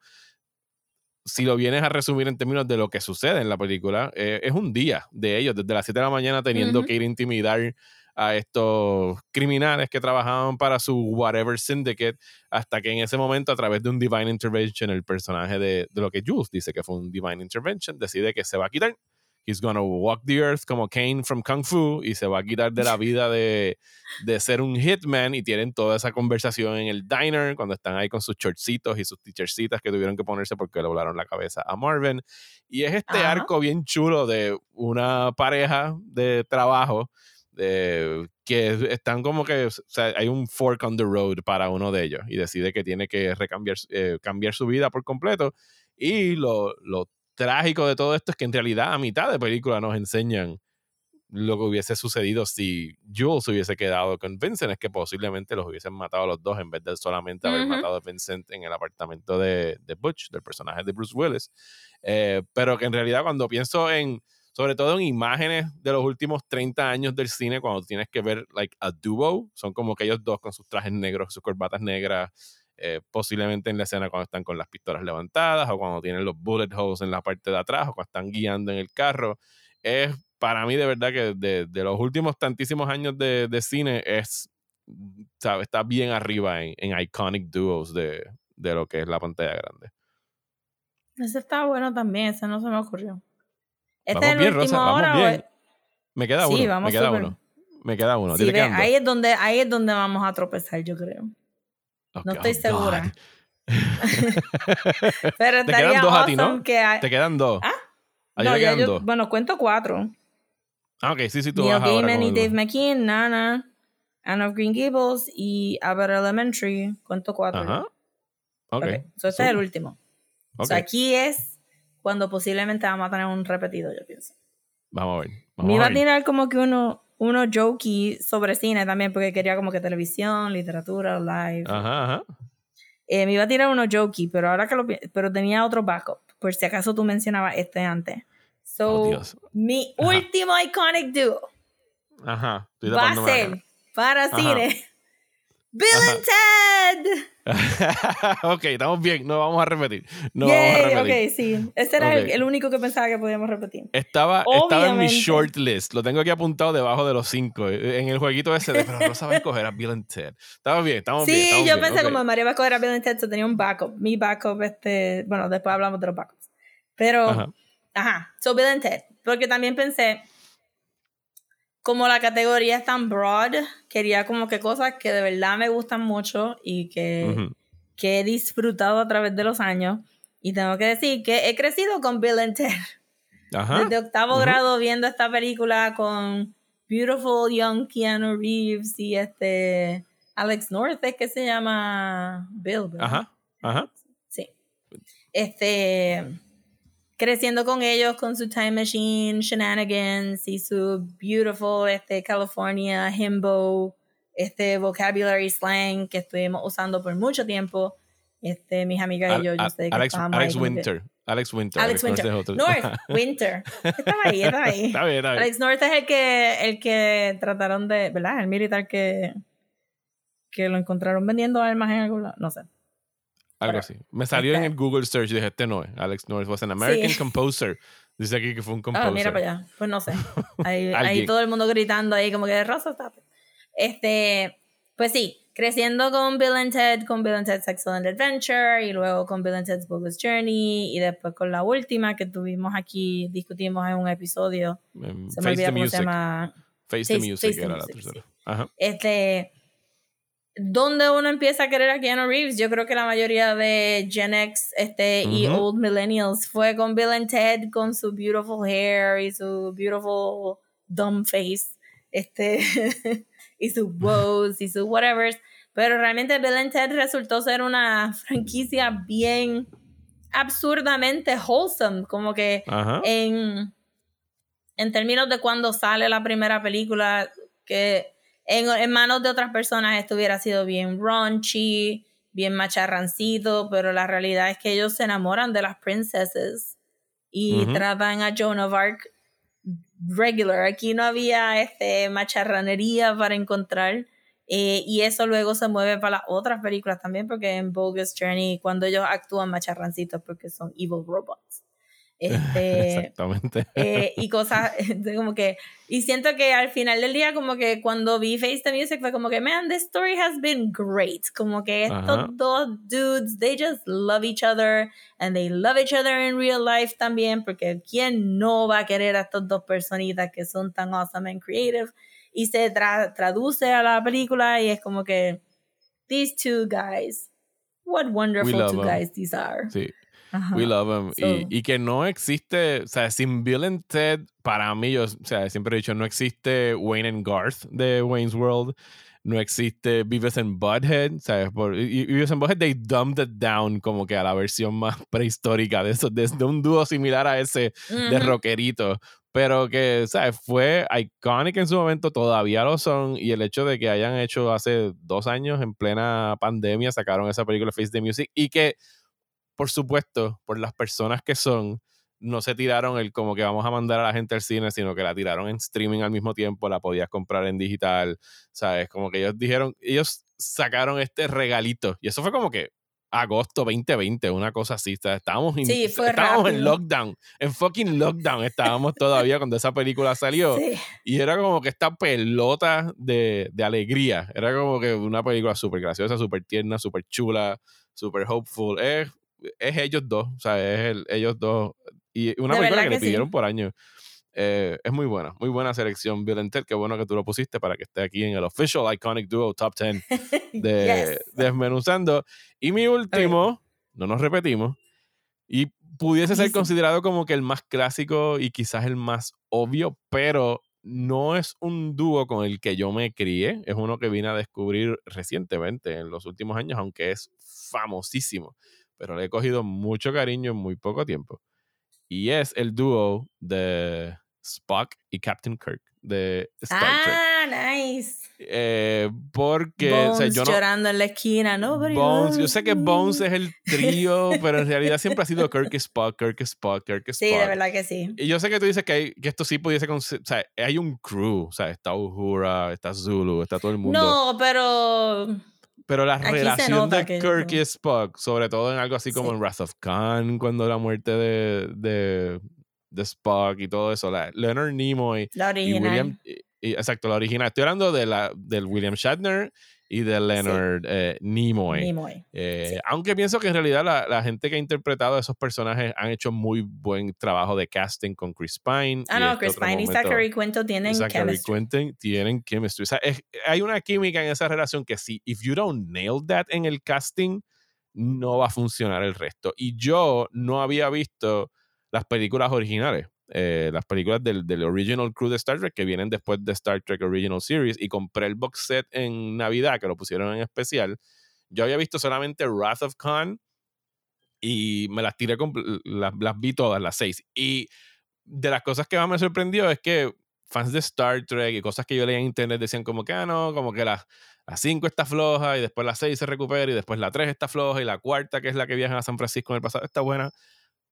Si lo vienes a resumir en términos de lo que sucede en la película, eh, es un día de ellos, desde las 7 de la mañana teniendo que ir a intimidar a estos criminales que trabajaban para su whatever syndicate, hasta que en ese momento, a través de un divine intervention, el personaje de, de lo que Jules dice que fue un divine intervention, decide que se va a quitar. He's gonna walk the earth como Kane from Kung Fu y se va a quitar de la vida de, de ser un hitman y tienen toda esa conversación en el diner cuando están ahí con sus shortcitos y sus teachercitas que tuvieron que ponerse porque le volaron la cabeza a Marvin. Y es este arco bien chulo de una pareja de trabajo que están como que, o sea, hay un fork on the road para uno de ellos y decide que tiene que recambiar, eh, cambiar su vida por completo. Y lo, lo trágico de todo esto es que en realidad a mitad de película nos enseñan lo que hubiese sucedido si Jules hubiese quedado con Vincent, es que posiblemente los hubiesen matado a los dos en vez de solamente haber matado a Vincent en el apartamento de, de Butch, del personaje de Bruce Willis. Eh, pero que en realidad cuando pienso en sobre todo en imágenes de los últimos 30 años del cine, cuando tienes que ver like a duo, son como que ellos dos con sus trajes negros, sus corbatas negras, eh, posiblemente en la escena cuando están con las pistolas levantadas o cuando tienen los bullet holes en la parte de atrás o cuando están guiando en el carro. Es para mí de verdad que de, de los últimos tantísimos años de, de cine es, sabe, está bien arriba en, en iconic duos de, de lo que es la pantalla grande. Ese está bueno también, ese no se me ocurrió. Este vamos es el bien, último Rosa, vamos bien. Me queda uno, sí, vamos me queda uno. Me queda uno. Sí, ve, ahí, es donde, ahí es donde vamos a tropezar, yo creo. no estoy oh, segura. Pero te quedan dos a ti, ¿no? Que hay... Te quedan dos. ¿Ah? No, ya yo, dos. bueno, cuento cuatro. Ah, ok, sí, sí, tú Neil vas Gaiman y Dave McKean, Nana, Anne of Green Gables y Abbott Elementary. Cuento cuatro. Ajá. Ok. okay. So, este es el último. Okay. Aquí es cuando posiblemente vamos a tener un repetido, yo pienso. Vamos a ver. Me iba a, tirar como que uno, uno jokey sobre cine también, porque quería como que televisión, literatura, live. Ajá, ajá. Eh, me iba a tirar uno jokey, pero ahora que lo pero tenía otro backup, por si acaso tú mencionabas este antes. So, oh, mi último iconic duo Ajá. va a ser para cine Bill and Ted. ok, estamos bien, no vamos a repetir. No vamos a repetir. Ok, sí. Este era el, único que pensaba que podíamos repetir. Estaba, estaba en mi short list. Lo tengo aquí apuntado debajo de los cinco. Eh, en el jueguito ese de, pero no sabes coger a Bill and Ted. Estamos bien, estamos sí, bien. Sí, yo pensé como María va a coger a Bill and Ted, so tenía un backup. Mi backup, este. Bueno, después hablamos de los backups. Pero. Ajá. ajá. So Bill and Ted. Porque también pensé como la categoría es tan broad, quería como que cosas que de verdad me gustan mucho y que, que he disfrutado a través de los años. Y tengo que decir que he crecido con Bill and Ted. Desde octavo grado viendo esta película con Beautiful Young Keanu Reeves y este Alex North, es que se llama Bill. Ajá, ajá. Sí. Este creciendo con ellos con su time machine, shenanigans y su beautiful este, California himbo, este vocabulary slang que estuvimos usando por mucho tiempo. Este, mis amigas y yo, yo sé que Alex, Alex Winter. Alex Winter. Alex Winter. North Winter. Estaba ahí, estaba ahí. está bien, está bien. Alex North es el que, el que trataron de, ¿verdad? El militar que que lo encontraron vendiendo armas en algún lado, no sé. Algo así. Me salió en el Google search y dije, este no es. Alex North was an American composer. Dice aquí que fue un composer. Ah, mira para allá. Pues no sé. Ahí, ahí todo el mundo gritando ahí como que Rosa está. Este, pues sí, creciendo con Bill and Ted, con Bill and Ted's Excellent Adventure y luego con Bill and Ted's Bogus Journey y después con la última que tuvimos aquí, discutimos en un episodio. se me olvidó cómo se llama. Face, the Music era la tercera. Ajá. Este, ¿Dónde uno empieza a querer a Keanu Reeves? Yo creo que la mayoría de Gen X este, y Old Millennials fue con Bill and Ted, con su beautiful hair y su beautiful dumb face, este, y sus woes y sus whatever. Pero realmente Bill and Ted resultó ser una franquicia bien absurdamente wholesome, como que en, en términos de cuando sale la primera película, que en, manos de otras personas esto hubiera sido bien raunchy, bien macharrancito, pero la realidad es que ellos se enamoran de las princesas y tratan a Joan of Arc regular. Aquí no había este macharranería para encontrar. Eh, y eso luego se mueve para las otras películas también, porque en Bogus Journey, cuando ellos actúan macharrancitos, porque son evil robots. Este, Exactamente. Eh, y cosas como que, y siento que al final del día, como que cuando vi Face the Music fue como que, man, this story has been great. Como que estos dos dudes, they just love each other and they love each other in real life también, porque ¿quién no va a querer a estos dos personitas que son tan awesome and creative? Y se traduce a la película y es como que, these two guys, what wonderful two guys these are. Sí. We love him. y, y, que no existe, o sea, sin Bill and Ted, para mí, yo o sea, siempre he dicho, no existe Wayne and Garth de Wayne's World. No existe Beavis and Butthead, ¿sabes? Por, y, Beavis and Butthead, they dumbed it down como que a la versión más prehistórica de eso, de, un dúo similar a ese de rockerito. Pero que, ¿sabes? Fue iconic en su momento, todavía lo son. Y el hecho de que hayan hecho hace dos años, en plena pandemia, sacaron esa película Face the Music y que por supuesto, por las personas que son, no se tiraron el como que vamos a mandar a la gente al cine, sino que la tiraron en streaming al mismo tiempo, la podías comprar en digital, ¿sabes? Como que ellos dijeron, ellos sacaron este regalito y eso fue como que agosto 2020, una cosa así, estábamos, estábamos en lockdown, en fucking lockdown estábamos todavía cuando esa película salió y era como que esta pelota de, de alegría, era como que una película súper graciosa, súper tierna, súper chula, súper hopeful, es es ellos dos, o sea, es el, ellos dos. Y una película que, le pidieron por año. Eh, es muy buena, muy buena selección, Bill. Qué bueno que tú lo pusiste para que esté aquí en el Official Iconic Duo Top 10 de Desmenuzando. Y mi último, no nos repetimos, y pudiese ser considerado como que el más clásico y quizás el más obvio, pero no es un dúo con el que yo me crié, es uno que vine a descubrir recientemente, en los últimos años, aunque es famosísimo pero le he cogido mucho cariño en muy poco tiempo. Y es el dúo de Spock y Captain Kirk de Star Trek. Ah, nice. Eh, porque Bones yo llorando en la esquina, ¿no? Bones, yo sé que Bones es el trío, pero en realidad siempre ha sido Kirk y Spock, Kirk y Spock, Kirk y Spock. Sí, de verdad que sí. Y yo sé que tú dices que, hay, que esto sí pudiese, o sea, hay un crew, o sea, está Uhura, está Zulu, está todo el mundo. No, pero pero la relación de Kirk y Spock, sobre todo en algo así como en Wrath of Khan, cuando la muerte de, de, de Spock y todo eso, la, Leonard Nimoy la original. y William, exacto, la original. Estoy hablando de la, del William Shatner y de Leonard eh, Nimoy. Eh, aunque pienso que en realidad la, gente que ha interpretado a esos personajes han hecho muy buen trabajo de casting con Chris Pine. Ah, no, este Chris Pine y Zachary Quinto tienen Zachary Quinto tienen chemistry. O sea, hay una química en esa relación que si if you don't nail that en el casting, no va a funcionar el resto. Y yo no había visto las películas originales. Eh, las películas del, original crew de Star Trek que vienen después de Star Trek Original Series y compré el box set en Navidad que lo pusieron en especial. Yo había visto solamente Wrath of Khan y me las tiré, las, las vi todas, las seis. Y de las cosas que más me sorprendió es que fans de Star Trek y cosas que yo leía en internet decían como que, ah, no, como que la 5 está floja y después la 6 se recupera y después la 3 está floja y la cuarta, que es la que viaja a San Francisco en el pasado, está buena.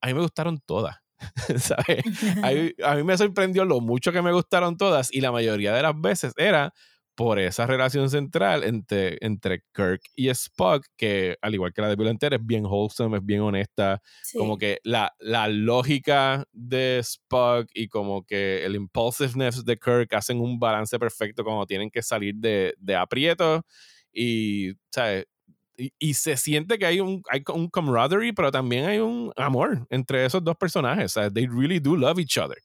A mí me gustaron todas. A, mí, me sorprendió lo mucho que me gustaron todas y la mayoría de las veces era por esa relación central entre, entre Kirk y Spock, que al igual que la de Bill es bien wholesome, es bien honesta. Como que la, la lógica de Spock y como que el impulsiveness de Kirk hacen un balance perfecto cuando tienen que salir de, de aprietos. Y, ¿sabes? Y, se siente que hay un, hay un camaraderie, pero también hay un amor entre esos dos personajes. ¿sabes? They really do love each other.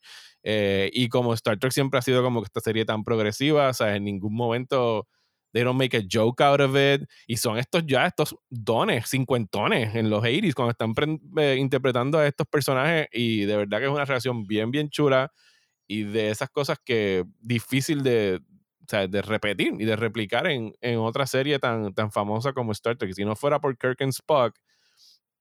Eh, y como Star Trek siempre ha sido como esta serie tan progresiva, o sea, en ningún momento they don't make a joke out of it. Y son estos ya, estos dones, cincuentones en los 80s, cuando están eh, interpretando a estos personajes. Y de verdad que es una relación bien, bien chula. Y de esas cosas que difícil de, o sea, de repetir y de replicar en, en, otra serie tan, tan famosa como Star Trek. Si no fuera por Kirk and Spock,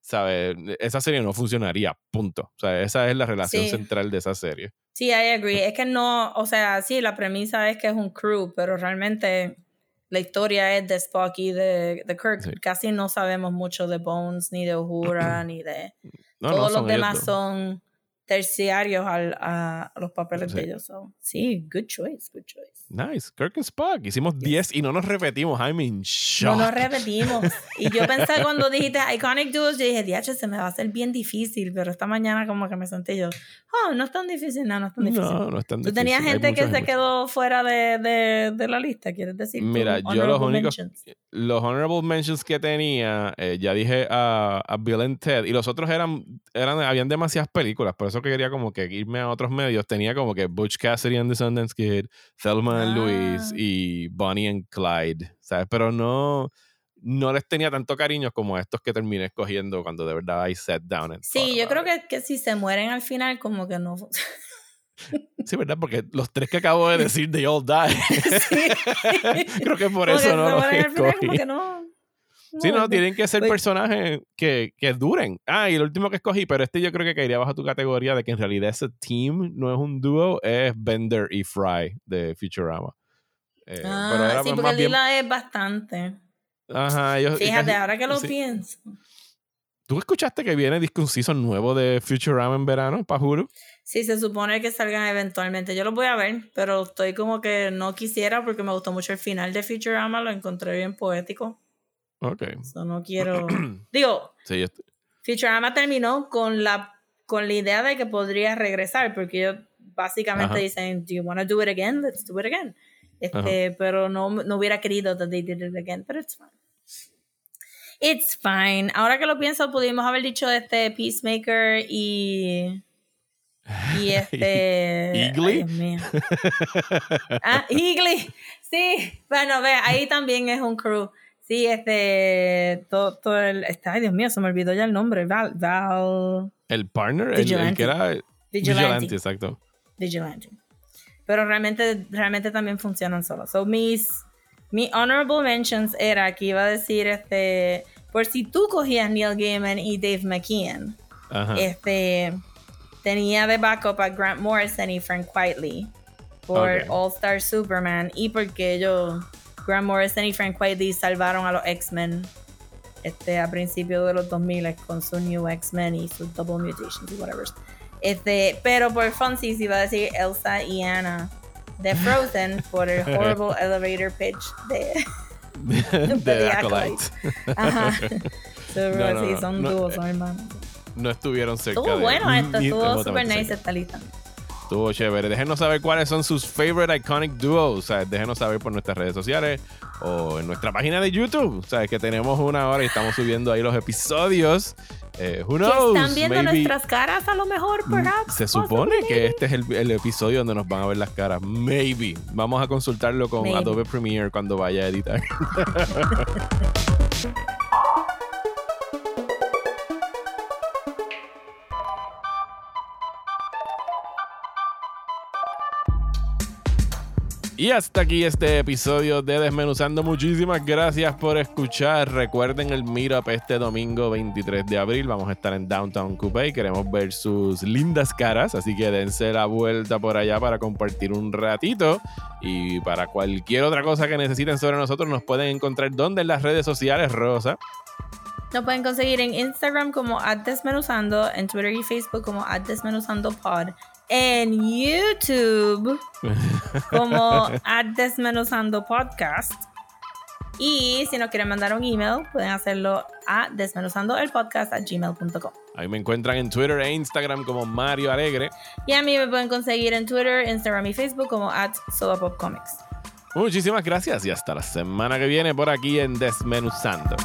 ¿sabes? Esa serie no funcionaría, punto. O sea, esa es la relación central de esa serie. Sí, I agree. Es que no, o sea, sí, la premisa es que es un crew, pero realmente la historia es de Spock y de, de Kirk. Casi no sabemos mucho de Bones, ni de Uhura, ni de... Todos los demás son terciarios al, a los papeles de ellos. sí, good choice, good choice. Nice. Kirk and Spock. Hicimos 10 y no nos repetimos. I'm in shock. No nos repetimos. Y yo pensé cuando dijiste Iconic Duos, yo dije, diacho, se me va a hacer bien difícil. Pero esta mañana como que me senté yo, oh, no es tan difícil. No, no es tan difícil. No, no es tan difícil. Tú tenías gente que se quedó fuera de, de, de, la lista, ¿quieres decir? Mira, yo los únicos... Los honorable mentions que tenía, eh, ya dije a, a Bill and Ted. Y los otros eran, eran... Habían demasiadas películas. Por eso que quería como que irme a otros medios, tenía como que Butch Cassidy and the Sundance Kid, Thelma and ah. y Bonnie and Clyde, ¿sabes? Pero no, no les tenía tanto cariño como estos que terminé escogiendo cuando de verdad I sat down. And sí, yo creo que, que si se mueren al final, como que no. Sí, ¿verdad? Porque los tres que acabo de decir, they all die. Creo que por eso no los escogí. no, Sí, no, tienen que ser personajes que, que, duren. Ah, y el último que escogí, pero este yo creo que caería bajo tu categoría de que en realidad ese team no es un dúo, es Bender y Fry de Futurama. Eh, ah, sí, porque Lila es bastante. Ajá, Fíjate, ahora que lo pienso. ¿Tú escuchaste que viene disco un season nuevo de Futurama en verano, Pajuro? Sí, se supone que salgan eventualmente. Yo lo voy a ver, pero estoy como que no quisiera porque me gustó mucho el final de Futurama, lo encontré bien poético. Ok. So, no quiero. Digo, sí, Futurama terminó con la, con la idea de que podría regresar, porque ellos básicamente dicen: Do you want to do it again? Let's do it again. Este, pero no, no hubiera querido that they did it again, but it's fine. It's fine. Ahora que lo pienso, pudimos haber dicho este Peacemaker y. Y este. ¿Igly? ah, Igly. Sí. Bueno, ve, ahí también es un crew. Sí, este, todo, todo el, este, ay Dios mío, se me olvidó ya el nombre, Val, Val. El partner, el, el, que era Vigilante, exacto. Vigilante. Pero realmente, realmente también funcionan solos. So, mis, mi honorable mentions era que iba a decir, este, por si tú cogías Neil Gaiman y Dave McKean, este, tenía de backup a Grant Morrison y Frank Whiteley por All Star Superman y porque ellos Grant Morrison y Frank Whiteley salvaron a los X-Men este, a principios de los 2000 con su New X-Men y sus Double Mutations y whatever. Este, pero por Fonzie iba a decir Elsa y Anna de Frozen por el horrible elevator pitch de, de, de Acolyte. Ajá. sí, son dúos, son hermanos. No estuvieron cerca. Estuvo bueno esto, estuvo super nice esta lista. Estuvo chévere. Déjenos saber cuáles son sus favorite iconic duos. O sea, déjenos saber por nuestras redes sociales o en nuestra página de YouTube. O sea, que tenemos una hora y estamos subiendo ahí los episodios. Eh, who knows? están viendo nuestras caras a lo mejor, mm, perhaps. Se supone que este es el, episodio donde nos van a ver las caras. Maybe. Vamos a consultarlo con Adobe Premiere cuando vaya a editar. Y hasta aquí este episodio de Desmenuzando. Muchísimas gracias por escuchar. Recuerden el meetup este domingo 23 de abril. Vamos a estar en Downtown Coupe y queremos ver sus lindas caras. Así que dense la vuelta por allá para compartir un ratito. Y para cualquier otra cosa que necesiten sobre nosotros, nos pueden encontrar donde en las redes sociales, Rosa. Nos pueden conseguir en Instagram como Desmenuzando, en Twitter y Facebook como Desmenuzando Pod en YouTube como at Desmenuzando Podcast. Y si nos quieren mandar un email, pueden hacerlo a desmenuzandoelpodcast.gmail.com. Ahí me encuentran en Twitter e Instagram como Mario Alegre. Y a mí me pueden conseguir en Twitter, Instagram y Facebook como at. Muchísimas gracias y hasta la semana que viene por aquí en Desmenuzando.